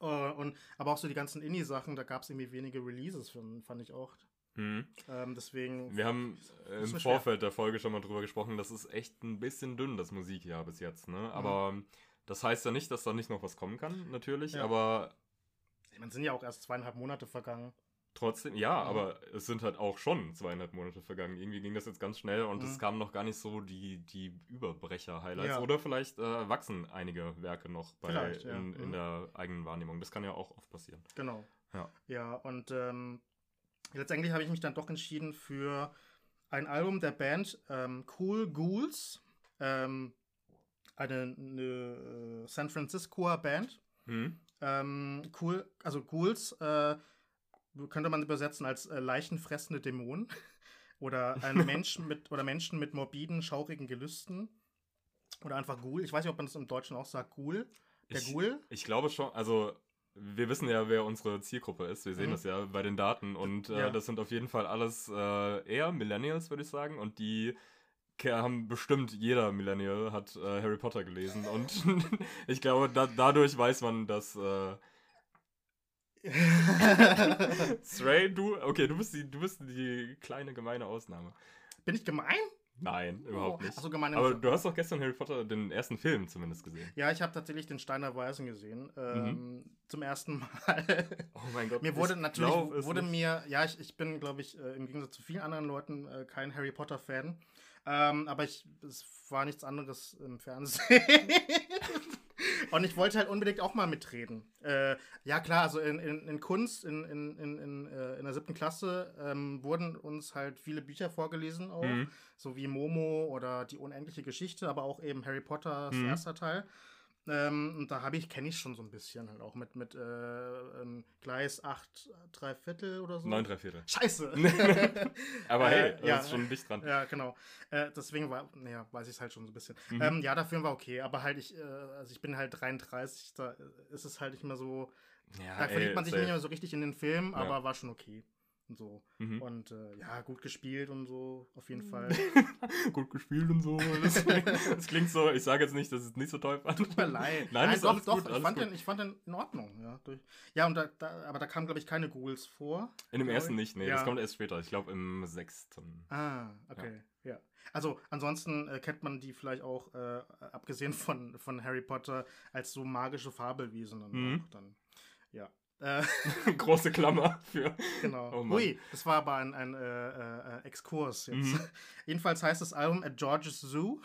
Äh, und, aber auch so die ganzen Indie-Sachen, da gab es irgendwie wenige Releases, fand, fand ich auch. Mhm. Ähm, deswegen. Wir haben äh, im schwer. Vorfeld der Folge schon mal drüber gesprochen, das ist echt ein bisschen dünn, das Musikjahr bis jetzt, Mhm. ne? Aber das heißt ja nicht, dass da nicht noch was kommen kann, natürlich, Ja. aber Ich meine, es sind ja auch erst zweieinhalb Monate vergangen. Trotzdem, ja, Mhm. aber es sind halt auch schon zweieinhalb Monate vergangen. Irgendwie ging das jetzt ganz schnell und es Mhm. kamen noch gar nicht so die, die Überbrecher-Highlights. Ja. Oder vielleicht äh, wachsen einige Werke noch bei, ja. in, in Mhm. der eigenen Wahrnehmung. Das kann ja auch oft passieren. Genau. Ja. Ja, und ähm, letztendlich habe ich mich dann doch entschieden für ein Album der Band ähm, Cool Ghouls. Ähm, eine, eine äh, San Franciscoer Band. Mhm. Ähm, cool, also Ghouls äh, könnte man übersetzen als äh, leichenfressende Dämonen. [LAUGHS] oder ein [LAUGHS] Mensch mit oder Menschen mit morbiden, schaurigen Gelüsten. Oder einfach Ghoul. Ich weiß nicht, ob man das im Deutschen auch sagt, Ghoul. Der Ich- Ghoul. Ich glaube schon, also wir wissen ja, wer unsere Zielgruppe ist. Wir sehen Mhm. das ja bei den Daten und äh, Ja. das sind auf jeden Fall alles äh, eher Millennials, würde ich sagen. Und die haben bestimmt jeder Millennial hat äh, Harry Potter gelesen und [LAUGHS] ich glaube, da, dadurch weiß man, dass äh, [LAUGHS] Stray, du, okay, du bist die, du bist die kleine gemeine Ausnahme. Bin ich gemein? Nein, überhaupt nicht. Ach so. Aber du hast doch gestern Harry Potter den ersten Film zumindest gesehen. Ja, ich habe tatsächlich den Stein der Weisen gesehen. Ähm, Mhm. Zum ersten Mal. [LAUGHS] Oh mein Gott. mir wurde ich natürlich, glaub wurde nicht. mir, ja, ich, ich bin, glaube ich, äh, im Gegensatz zu vielen anderen Leuten äh, kein Harry Potter-Fan. Ähm, aber ich, es war nichts anderes im Fernsehen. [LAUGHS] Und ich wollte halt unbedingt auch mal mitreden. Äh, ja, klar, also in, in, in Kunst, in, in, in, äh, in der siebten Klasse, ähm, wurden uns halt viele Bücher vorgelesen, auch. Mhm. So wie Momo oder Die unendliche Geschichte, aber auch eben Harry Potters Mhm. erster Teil. Ähm, und da habe ich, kenne ich schon so ein bisschen halt auch mit, mit äh, ähm, Gleis 8, 3 Viertel oder so. Neun, drei Viertel. Scheiße! [LAUGHS] Aber Äh, hey, das ja. ist schon dicht dran. Ja, genau. Äh, deswegen war, naja, weiß ich es halt schon so ein bisschen. Mhm. Ähm, ja, der Film war okay, aber halt ich, äh, also ich bin halt 33, da ist es halt nicht mehr so, Ja, da verliebt man sich safe. nicht mehr so richtig in den Film, Ja. aber war schon okay. Und so. Mhm. Und äh, ja, gut gespielt und so, auf jeden Fall. [LAUGHS] Gut gespielt und so. Das, das klingt so, ich sage jetzt nicht, dass es nicht so toll fand. Tut mir leid. Nein, ist doch, doch. gut, ich, fand gut. Den, ich fand den in Ordnung. Ja, durch, ja und da, da, aber da kamen, glaube ich, keine Ghouls vor. In dem ersten ich. nicht, nee, Ja. das kommt erst später. Ich glaube im sechsten. Ah, okay. Ja. Also ansonsten äh, kennt man die vielleicht auch, äh, abgesehen von, von Harry Potter, als so magische Fabelwesen dann Mhm. auch dann. Ja. Äh, [LAUGHS] Große Klammer für. genau. Oh. Hui, das war aber ein, ein äh, äh, Exkurs jetzt. Mhm. [LAUGHS] Jedenfalls heißt das Album At George's Zoo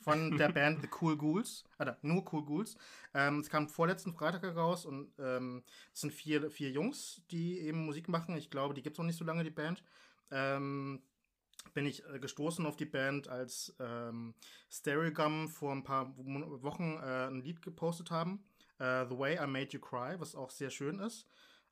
von der [LAUGHS] Band The Cool Ghouls. Oder nur Cool Ghouls. Ähm, es kam vorletzten Freitag heraus und ähm, es sind vier, vier Jungs, die eben Musik machen. Ich glaube, die gibt es noch nicht so lange, die Band. Ähm, bin ich äh, gestoßen auf die Band, als ähm, Stereogum vor ein paar Wochen äh, ein Lied gepostet haben. Äh, The Way I Made You Cry, was auch sehr schön ist.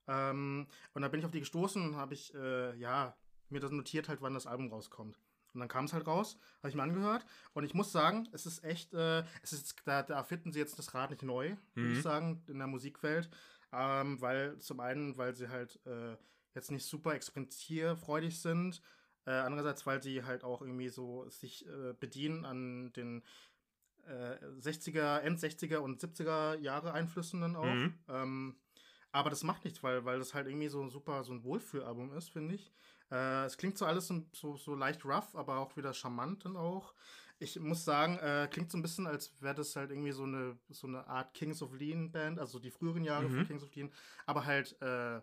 Ähm, und da bin ich auf die gestoßen und habe ich, äh, ja, mir das notiert halt, wann das Album rauskommt. Und dann kam es halt raus, habe ich mir angehört. Und ich muss sagen, es ist echt, äh, es ist, da, da finden sie jetzt das Rad nicht neu, würde Mhm. ich sagen, in der Musikwelt. Ähm, weil zum einen, weil sie halt äh, jetzt nicht super experimentierfreudig sind. Äh, andererseits, weil sie halt auch irgendwie so sich äh, bedienen an den äh, 60er, End 60er und 70er Jahre Einflüssen dann auch. Mhm. Ähm, aber das macht nichts, weil, weil das halt irgendwie so ein super, so ein Wohlfühlalbum ist, finde ich. Äh, es klingt so alles so, so, leicht rough, aber auch wieder charmant dann auch. Ich muss sagen, äh, klingt so ein bisschen, als wäre das halt irgendwie so eine, so eine Art Kings of Lean Band, also die früheren Jahre Mhm. von Kings of Lean, aber halt äh,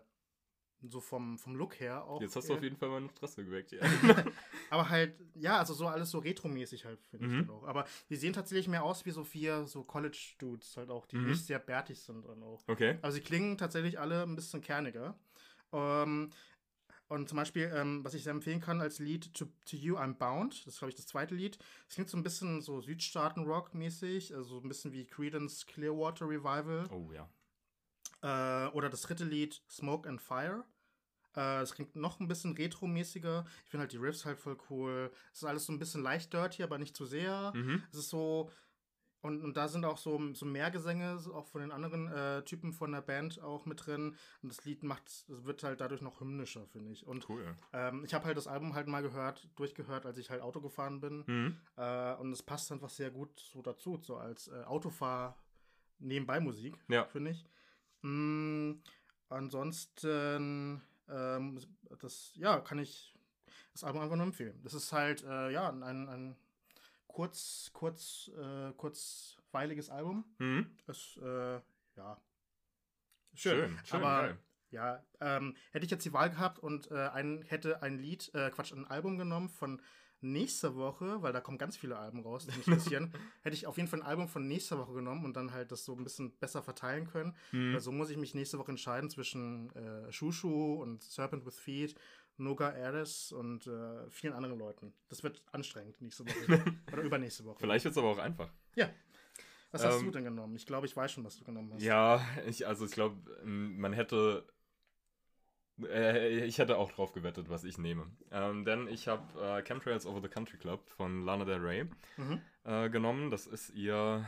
so vom, vom Look her auch. Jetzt hast du eher- auf jeden Fall mal eine Stresse geweckt. Ja. [LAUGHS] aber halt, ja, also so alles so retromäßig halt, finde ich Mhm. dann auch. Aber die sehen tatsächlich mehr aus wie so vier so College-Dudes halt auch, die Mhm. nicht sehr bärtig sind dann auch. Okay. Also sie klingen tatsächlich alle ein bisschen kerniger. Ähm, und zum Beispiel, ähm, was ich sehr empfehlen kann als Lied To, to You I'm Bound, das ist, glaube ich, das zweite Lied. Das klingt so ein bisschen so Südstaaten-Rock-mäßig, also so ein bisschen wie Creedence Clearwater Revival. Oh ja. Äh, oder das dritte Lied Smoke and Fire. Äh, Es klingt noch ein bisschen retro-mäßiger. Ich finde halt die Riffs halt voll cool. Es ist alles so ein bisschen leicht dirty, aber nicht zu sehr. Mhm. Es ist so. Und, und da sind auch so, so mehr Gesänge, auch von den anderen äh, Typen von der Band auch mit drin. Und das Lied macht, es wird halt dadurch noch hymnischer, finde ich. Und Cool. ähm, ich habe halt das Album halt mal gehört, durchgehört, als ich halt Auto gefahren bin. Mhm. Äh, und es passt einfach sehr gut so dazu, so als äh, Autofahr nebenbei Musik, Ja. finde ich. Mm, ansonsten, ähm, das, ja, kann ich das Album einfach nur empfehlen. Das ist halt, äh, ja, ein, ein kurz, kurz, äh, kurzweiliges Album. Mhm. Ist, äh, ja, Schön. Schön. aber geil. ja, ähm, hätte ich jetzt die Wahl gehabt und äh, ein, hätte ein Lied, äh, Quatsch, ein Album genommen von nächster Woche, weil da kommen ganz viele Alben raus, die mich interessieren, [LAUGHS] hätte ich auf jeden Fall ein Album von nächster Woche genommen und dann halt das so ein bisschen besser verteilen können. Mhm. Weil so muss ich mich nächste Woche entscheiden zwischen äh, Shushu und Serpent with Feet, Noga Aris und äh, vielen anderen Leuten. Das wird anstrengend nächste Woche. [LAUGHS] Oder übernächste Woche. Vielleicht wird es aber auch einfach. Ja. Was hast Ähm, du denn genommen? Ich glaube, ich weiß schon, was du genommen hast. Ja, ich, also ich glaube, man hätte. Äh, ich hätte auch drauf gewettet, was ich nehme. Ähm, denn ich habe äh, Chemtrails Over the Country Club von Lana Del Rey Mhm. äh, genommen. Das ist ihr,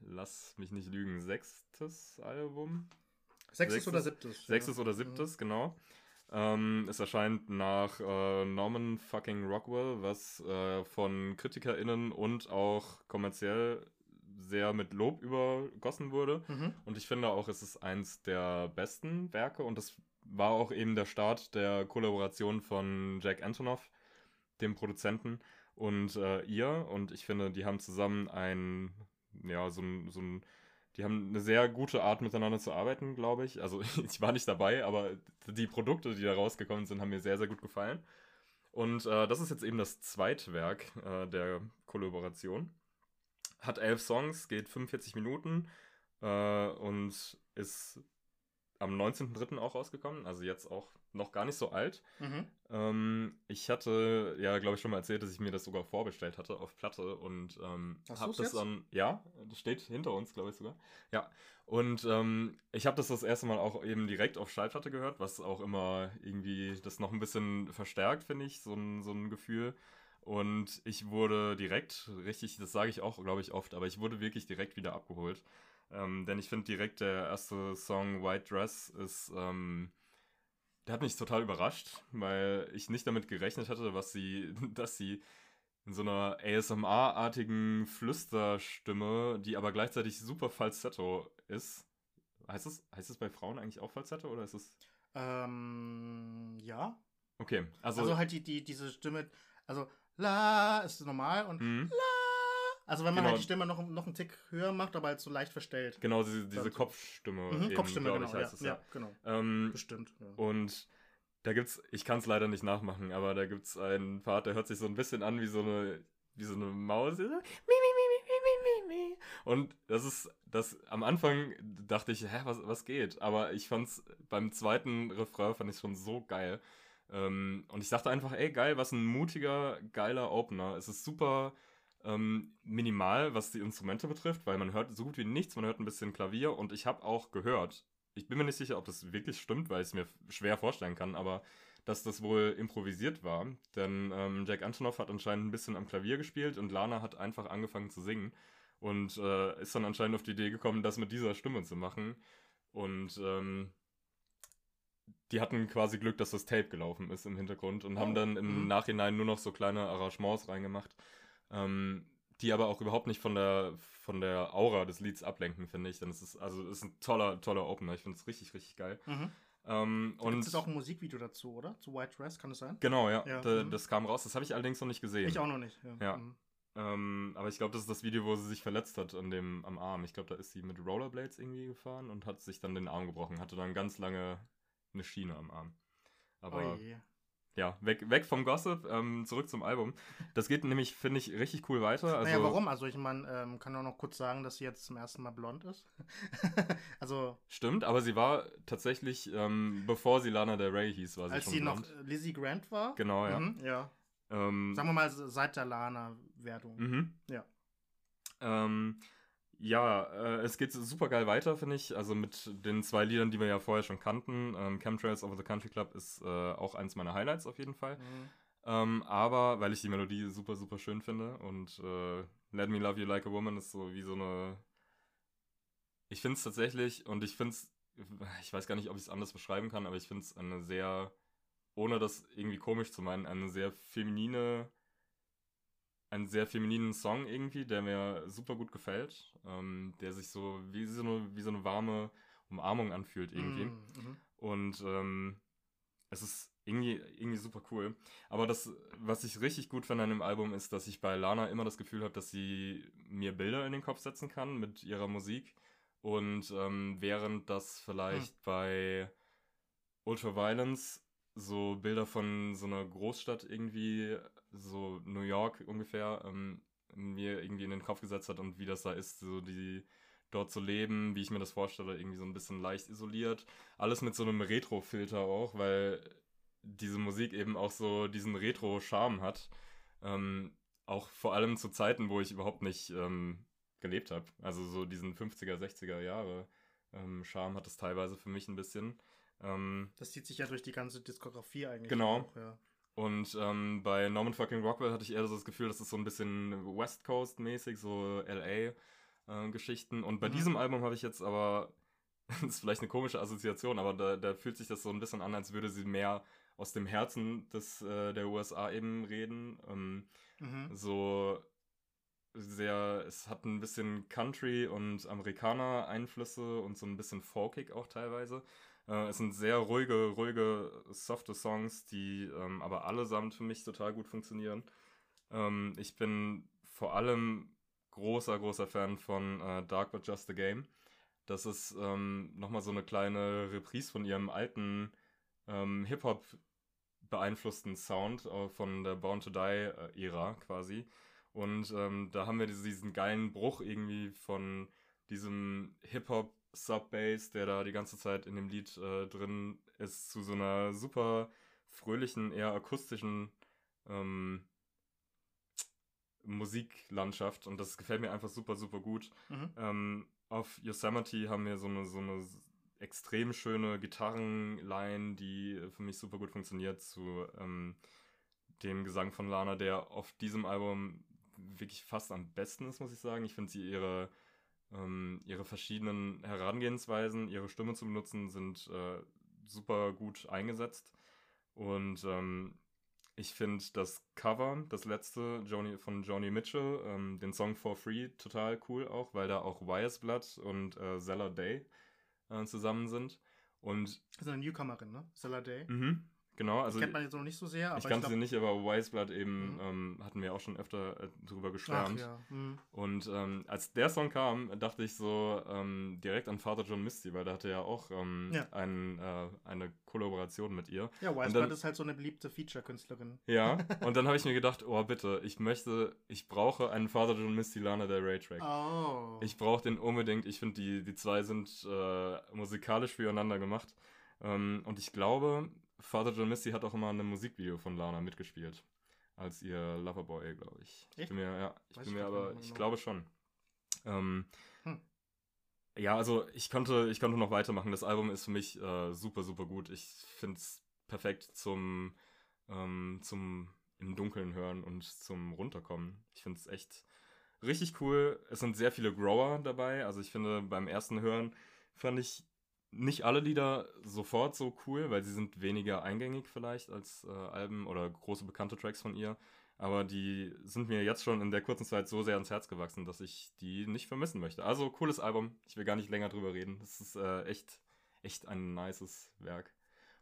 lass mich nicht lügen, sechstes Album. Sechstes, Sechstes- oder siebtes? Sechstes ja. oder siebtes, genau. Ähm, es erscheint nach äh, Norman fucking Rockwell, was äh, von KritikerInnen und auch kommerziell sehr mit Lob übergossen wurde. Mhm. Und ich finde auch, es ist eins der besten Werke und es war auch eben der Start der Kollaboration von Jack Antonoff, dem Produzenten, und äh, ihr. Und ich finde, die haben zusammen ein, ja, so ein, so ein, die haben eine sehr gute Art miteinander zu arbeiten, glaube ich. Also [LAUGHS] ich war nicht dabei, aber die Produkte, die da rausgekommen sind, haben mir sehr, sehr gut gefallen. Und äh, das ist jetzt eben das zweite Werk äh, der Kollaboration. Hat elf Songs, geht 45 Minuten äh, und ist am 19.03. auch rausgekommen, also jetzt auch noch gar nicht so alt. Mhm. Ähm, ich hatte ja, glaube ich, schon mal erzählt, dass ich mir das sogar vorbestellt hatte auf Platte und ähm, habe das dann, ja, das steht hinter uns, glaube ich sogar. Ja, und ähm, ich habe das das erste Mal auch eben direkt auf Schallplatte gehört, was auch immer irgendwie das noch ein bisschen verstärkt, finde ich, so ein, so ein Gefühl. Und ich wurde direkt, richtig, das sage ich auch, glaube ich, oft, aber ich wurde wirklich direkt wieder abgeholt. Ähm, denn ich finde direkt der erste Song White Dress ist, ähm, der hat mich total überrascht, weil ich nicht damit gerechnet hatte, was sie, [LAUGHS] dass sie in so einer ASMR-artigen Flüsterstimme, die aber gleichzeitig super Falsetto ist. Heißt es, heißt es bei Frauen eigentlich auch Falsetto oder ist es. Ähm, ja. Okay, also. Also, halt die, die, diese Stimme, also la ist normal und Mhm. Also wenn man Genau. halt die Stimme noch, noch einen Tick höher macht, aber halt so leicht verstellt. Genau, diese, diese. Kopfstimme. Mhm, eben, Kopfstimme, genau. ich, Ja, heißt es, ja, genau. Ähm, Bestimmt. Ja. Und da gibt's, ich kann es leider nicht nachmachen, aber da gibt's einen Part, der hört sich so ein bisschen an wie so eine, wie so eine Maus. so, Mi, mi, mi, mi, mi, mi, mi. Und das ist, das am Anfang dachte ich, hä, was, was geht? Aber ich fand's beim zweiten Refrain fand ich schon so geil. Ähm, und ich dachte einfach, ey, geil, was ein mutiger, geiler Opener. Es ist super ähm, minimal, was die Instrumente betrifft, weil man hört so gut wie nichts, man hört ein bisschen Klavier und ich habe auch gehört, ich bin mir nicht sicher, ob das wirklich stimmt, weil ich es mir schwer vorstellen kann, aber dass das wohl improvisiert war, denn ähm, Jack Antonoff hat anscheinend ein bisschen am Klavier gespielt und Lana hat einfach angefangen zu singen und äh, ist dann anscheinend auf die Idee gekommen, das mit dieser Stimme zu machen und ähm, die hatten quasi Glück, dass das Tape gelaufen ist im Hintergrund und haben Oh, dann im mhm. Nachhinein nur noch so kleine Arrangements reingemacht, ähm, die aber auch überhaupt nicht von der von der Aura des Lieds ablenken, finde ich. Denn es ist also es ist ein toller toller Opener. Ich finde es richtig richtig geil. Mhm. Ähm, Und und es ist auch ein Musikvideo dazu, oder? Zu White Dress, kann es sein? genau ja, Ja, da, mhm. das kam raus. Das habe ich allerdings noch nicht gesehen. Ich auch noch nicht. Ja. Ja. Mhm. Ähm, aber ich glaube, das ist das Video, wo sie sich verletzt hat an dem, am Arm. Ich glaube, da ist sie mit Rollerblades irgendwie gefahren und hat sich dann den Arm gebrochen. Hatte dann ganz lange eine Schiene am Arm. Aber oh. Ja, weg, weg vom Gossip, ähm, zurück zum Album. Das geht nämlich, finde ich, richtig cool weiter. Also, naja, warum? Also ich meine, ähm, kann auch noch kurz sagen, dass sie jetzt zum ersten Mal blond ist. [LAUGHS] also Stimmt, aber sie war tatsächlich, ähm, bevor sie Lana Del Rey hieß, war sie als schon sie noch blond. äh, Lizzie Grant war. Genau, ja. Mhm, ja. Ähm, Sagen wir mal seit der Lana-Wertung. Mhm. Ja. Ähm, ja, äh, es geht super geil weiter, finde ich. Also mit den zwei Liedern, die wir ja vorher schon kannten. Ähm, Chemtrails over the Country Club ist äh, auch eins meiner Highlights auf jeden Fall. Mhm. Ähm, aber weil ich die Melodie super, super schön finde und äh, Let Me Love You Like a Woman ist so wie so eine. Ich finde es tatsächlich und ich finde es. Ich weiß gar nicht, ob ich es anders beschreiben kann, aber ich finde es eine sehr, ohne das irgendwie komisch zu meinen, eine sehr feminine. Einen sehr femininen Song irgendwie, der mir super gut gefällt, ähm, der sich so wie so, eine, wie so eine warme Umarmung anfühlt irgendwie. Mhm, mhm. Und ähm, es ist irgendwie, irgendwie super cool. Aber das, was ich richtig gut finde an dem Album, ist, dass ich bei Lana immer das Gefühl habe, dass sie mir Bilder in den Kopf setzen kann mit ihrer Musik. Und ähm, während das vielleicht bei Ultraviolence so Bilder von so einer Großstadt irgendwie, so New York ungefähr, ähm, mir irgendwie in den Kopf gesetzt hat und wie das da ist, so die dort zu leben, wie ich mir das vorstelle, irgendwie so ein bisschen leicht isoliert. Alles mit so einem Retro-Filter auch, weil diese Musik eben auch so diesen Retro-Charme hat. Ähm, auch vor allem zu Zeiten, wo ich überhaupt nicht ähm, gelebt habe. Also so diesen 50er, 60er Jahre ähm, Charme hat es teilweise für mich ein bisschen. Ähm, Das zieht sich ja durch die ganze Diskografie eigentlich. Genau. Auch, ja. Und ähm, bei Norman fucking Rockwell hatte ich eher so das Gefühl, das ist so ein bisschen West Coast-mäßig, so LA-Geschichten. und bei Mhm. diesem Album habe ich jetzt aber, [LAUGHS] das ist vielleicht eine komische Assoziation, aber da, da fühlt sich das so ein bisschen an, als würde sie mehr aus dem Herzen des, äh, der USA eben reden. Ähm, Mhm. so sehr, es hat ein bisschen Country und Amerikaner-Einflüsse und so ein bisschen folkig auch teilweise. Äh, es sind sehr ruhige, ruhige, softe Songs, die ähm, aber allesamt für mich total gut funktionieren. Ähm, ich bin vor allem großer, großer Fan von äh, Dark But Just a Game. Das ist ähm, nochmal so eine kleine Reprise von ihrem alten ähm, Hip-Hop beeinflussten Sound äh, von der Born to Die äh, quasi. Und ähm, da haben wir diese- diesen geilen Bruch irgendwie von diesem Hip-Hop Sub-Bass, der da die ganze Zeit in dem Lied äh, drin ist, zu so einer super fröhlichen, eher akustischen ähm, Musiklandschaft. Und das gefällt mir einfach super, super gut. Mhm. Ähm, auf Yosemite haben wir so eine, so eine extrem schöne Gitarrenline, die für mich super gut funktioniert zu ähm, dem Gesang von Lana, der auf diesem Album wirklich fast am besten ist, muss ich sagen. Ich finde sie ihre, ähm, ihre verschiedenen Herangehensweisen, ihre Stimme zu benutzen, sind äh, super gut eingesetzt. Und ähm, ich finde das Cover, das letzte Joni, von Joni Mitchell, ähm, den Song For Free, total cool auch, weil da auch Wire's Blood und äh, Zella Day äh, zusammen sind. Und Das ist eine Newcomerin, ne? Stella Day. Mhm. Genau. Also Kennt man jetzt noch nicht so sehr, aber ich kannte sie nicht, aber Wiseblood eben Mhm. ähm, hatten wir auch schon öfter äh, drüber geschwärmt. ja. hm. Und ähm, als der Song kam, dachte ich so ähm, direkt an Father John Misty, weil der hatte ja auch ähm, Ja. ein, äh, eine Kollaboration mit ihr. Ja, Wiseblood ist halt so eine beliebte Feature-Künstlerin. Ja, [LAUGHS] und dann habe ich mir gedacht, oh bitte, ich möchte, ich brauche einen Father John Misty Lana Del Rey Track. Oh. Ich brauche den unbedingt. Ich finde, die, die zwei sind äh, musikalisch füreinander gemacht. Ähm, und ich glaube, Father John Misty hat auch immer in einem Musikvideo von Lana mitgespielt. Als ihr Loverboy, glaube ich. Ich bin mir, ja, ich Weiß bin ich mir aber, ich genau. glaube schon. Ähm, Hm. Ja, also ich konnte, ich konnte noch weitermachen. Das Album ist für mich äh, super, super gut. Ich finde es perfekt zum, ähm, zum im Dunkeln hören und zum Runterkommen. Ich finde es echt richtig cool. Es sind sehr viele Grower dabei. Also ich finde, beim ersten Hören fand ich nicht alle Lieder sofort so cool, weil sie sind weniger eingängig vielleicht als äh, Alben oder große bekannte Tracks von ihr. Aber die sind mir jetzt schon in der kurzen Zeit so sehr ans Herz gewachsen, dass ich die nicht vermissen möchte. Also cooles Album. Ich will gar nicht länger drüber reden. Das ist äh, echt, echt ein nices Werk.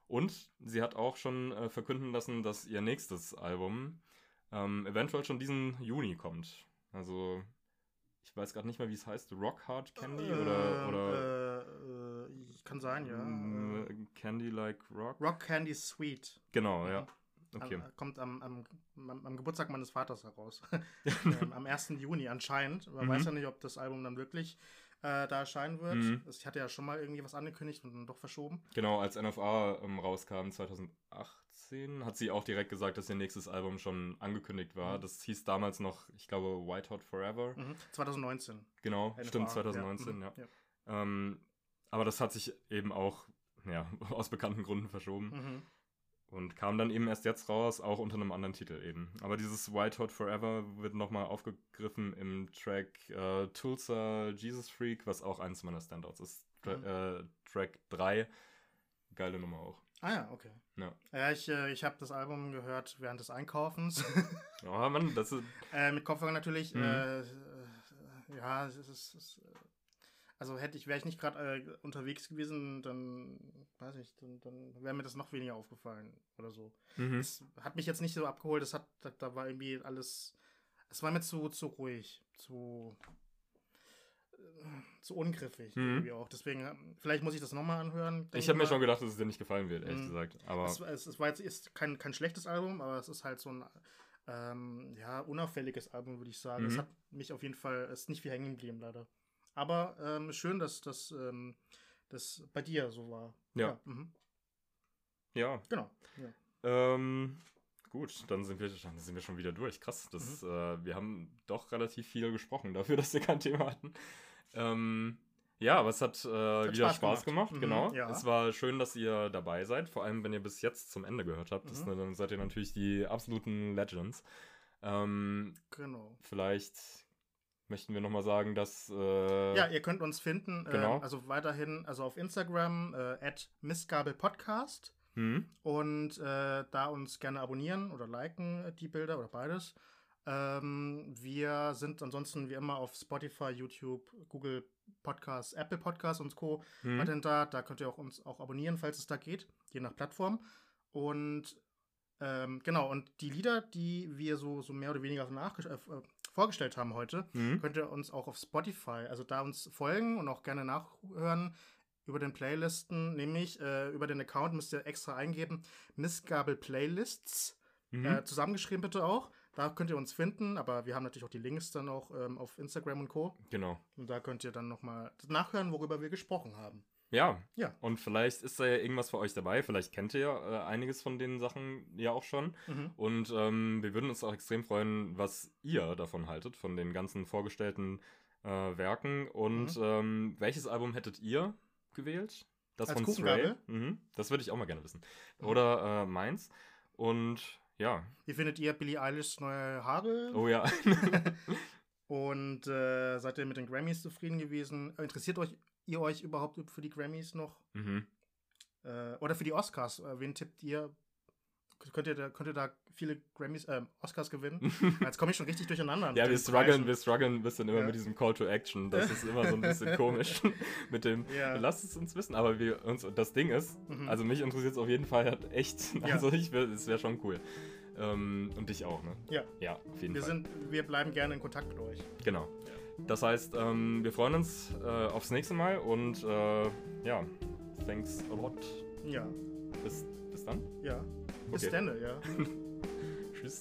Und sie hat auch schon äh, verkünden lassen, dass ihr nächstes Album ähm, eventuell schon diesen Juni kommt. Also ich weiß gerade nicht mehr, wie es heißt. Rock Hard Candy oder, Ähm, oder Äh, kann sein, ja. äh, Äh, Candy Like Rock? Rock Candy Sweet. Genau, ja. Okay. Am- kommt am, am, am, Geburtstag meines Vaters heraus. [LAUGHS] ähm, am 1. Juni anscheinend. Man Mhm. weiß ja nicht, ob das Album dann wirklich äh, da erscheinen wird. Mhm. Ich hatte ja schon mal irgendwie was angekündigt und dann doch verschoben. Genau, als NFA ähm, rauskam 2018, hat sie auch direkt gesagt, dass ihr nächstes Album schon angekündigt war. Mhm. Das hieß damals noch, ich glaube, White Hot Forever. Mhm. 2019. Genau, NFA, stimmt, 2019, ja. Mhm. Ähm, aber das hat sich eben auch, ja, [LAUGHS] aus bekannten Gründen verschoben. Mhm. Und kam dann eben erst jetzt raus, auch unter einem anderen Titel eben. Aber dieses White Hot Forever wird nochmal aufgegriffen im Track äh, Tulsa Jesus Freak, was auch eins meiner Standouts ist. Tra Mhm. äh, Track 3, geile Nummer auch. Ah ja, okay. Ja. Ja, ich, äh, ich habe das Album gehört während des Einkaufens. [LAUGHS] Oh Mann, das ist. äh, mit Kopfhörer natürlich. Mhm. Äh, äh, ja, es ist. Es ist also hätte ich, wäre ich nicht gerade äh, unterwegs gewesen, dann weiß ich, dann, dann wäre mir das noch weniger aufgefallen oder so. Mhm. Es hat mich jetzt nicht so abgeholt, es hat, da, da war irgendwie alles. Es war mir zu, zu ruhig, zu, äh, zu ungriffig Mhm. irgendwie auch. Deswegen, äh, vielleicht muss ich das nochmal anhören. Ich habe mir schon gedacht, dass es dir nicht gefallen wird, ehrlich Mhm. gesagt. Aber Es, es, es war jetzt ist kein, kein schlechtes Album, aber es ist halt so ein ähm, ja, unauffälliges Album, würde ich sagen. Es Mhm. hat mich auf jeden Fall, es ist nicht viel hängen geblieben, leider. Aber ähm, schön, dass das ähm, das bei dir so war. Ja. mhm. ja. Genau. Ja. Ähm, gut, dann sind, wir, dann sind wir schon wieder durch. Krass, das, Mhm. äh, wir haben doch relativ viel gesprochen dafür, [LAUGHS] dass wir kein Thema hatten. Ähm, ja, aber es hat, äh, wieder Spaß Spaß, gemacht. gemacht, Mhm, genau. ja. Es war schön, dass ihr dabei seid, vor allem wenn ihr bis jetzt zum Ende gehört habt. Das, Mhm. dann seid ihr natürlich die absoluten Legends. Ähm, Genau. vielleicht möchten wir nochmal sagen, dass. Äh, Ja, ihr könnt uns finden, Genau. ähm, also weiterhin, also auf Instagram, äh, at missgabelpodcast hm? und äh, da uns gerne abonnieren oder liken äh, die Bilder oder beides. Ähm, wir sind ansonsten wie immer auf Spotify, YouTube, Google Podcasts, Apple Podcasts und Co. Hm? weiterhin da. Da könnt ihr auch uns auch abonnieren, falls es da geht, je nach Plattform. Und ähm, genau, und die Lieder, die wir so, so mehr oder weniger äh, äh, vorgestellt haben heute, Hm? könnt ihr uns auch auf Spotify, also da uns folgen und auch gerne nachhören über den Playlisten, nämlich äh, über den Account müsst ihr extra eingeben, Missgabel Playlists, Mhm. äh, zusammengeschrieben bitte auch. Da könnt ihr uns finden, aber wir haben natürlich auch die Links dann auch ähm, auf Instagram und Co. Genau. Und da könnt ihr dann nochmal nachhören, worüber wir gesprochen haben. Ja. Ja. Und vielleicht ist da ja irgendwas für euch dabei. Vielleicht kennt ihr ja äh, einiges von den Sachen ja auch schon. Mhm. Und ähm, wir würden uns auch extrem freuen, was ihr davon haltet, von den ganzen vorgestellten äh, Werken. Und Mhm. ähm, welches Album hättet ihr gewählt? Das Als von? Stray? Mhm. Das würde ich auch mal gerne wissen. Mhm. Oder äh, meins. Und ja. Wie findet ihr Billie Eilish's neue Haare? Oh ja. [LAUGHS] Und äh, seid ihr mit den Grammys zufrieden gewesen? Interessiert euch ihr euch überhaupt für die Grammys noch? mhm. Äh, oder für die Oscars? Äh, wen tippt ihr könnt ihr da, könnt ihr da viele Grammys, äh, Oscars gewinnen. [LAUGHS] Jetzt komme ich schon richtig durcheinander. Ja, wir strugglen, wir strugglen ein bisschen immer Ja. mit diesem Call to Action. Das ist immer so ein bisschen [LAUGHS] komisch [LAUGHS] mit dem, Ja. lasst es uns wissen. Aber wir uns, das Ding ist, Mhm. also mich interessiert es auf jeden Fall halt echt. Ja. Also ich will, es wäre schon cool. Ähm, und dich auch, ne? Ja. Ja, auf jeden Wir, Fall. sind, wir bleiben gerne in Kontakt mit euch. Genau. Das heißt, ähm, wir freuen uns äh, aufs nächste Mal und äh, ja, thanks a lot. Ja, Bis, bis dann. ja. Bis Okay. dann, ja. [LAUGHS] [LAUGHS] Tschüss.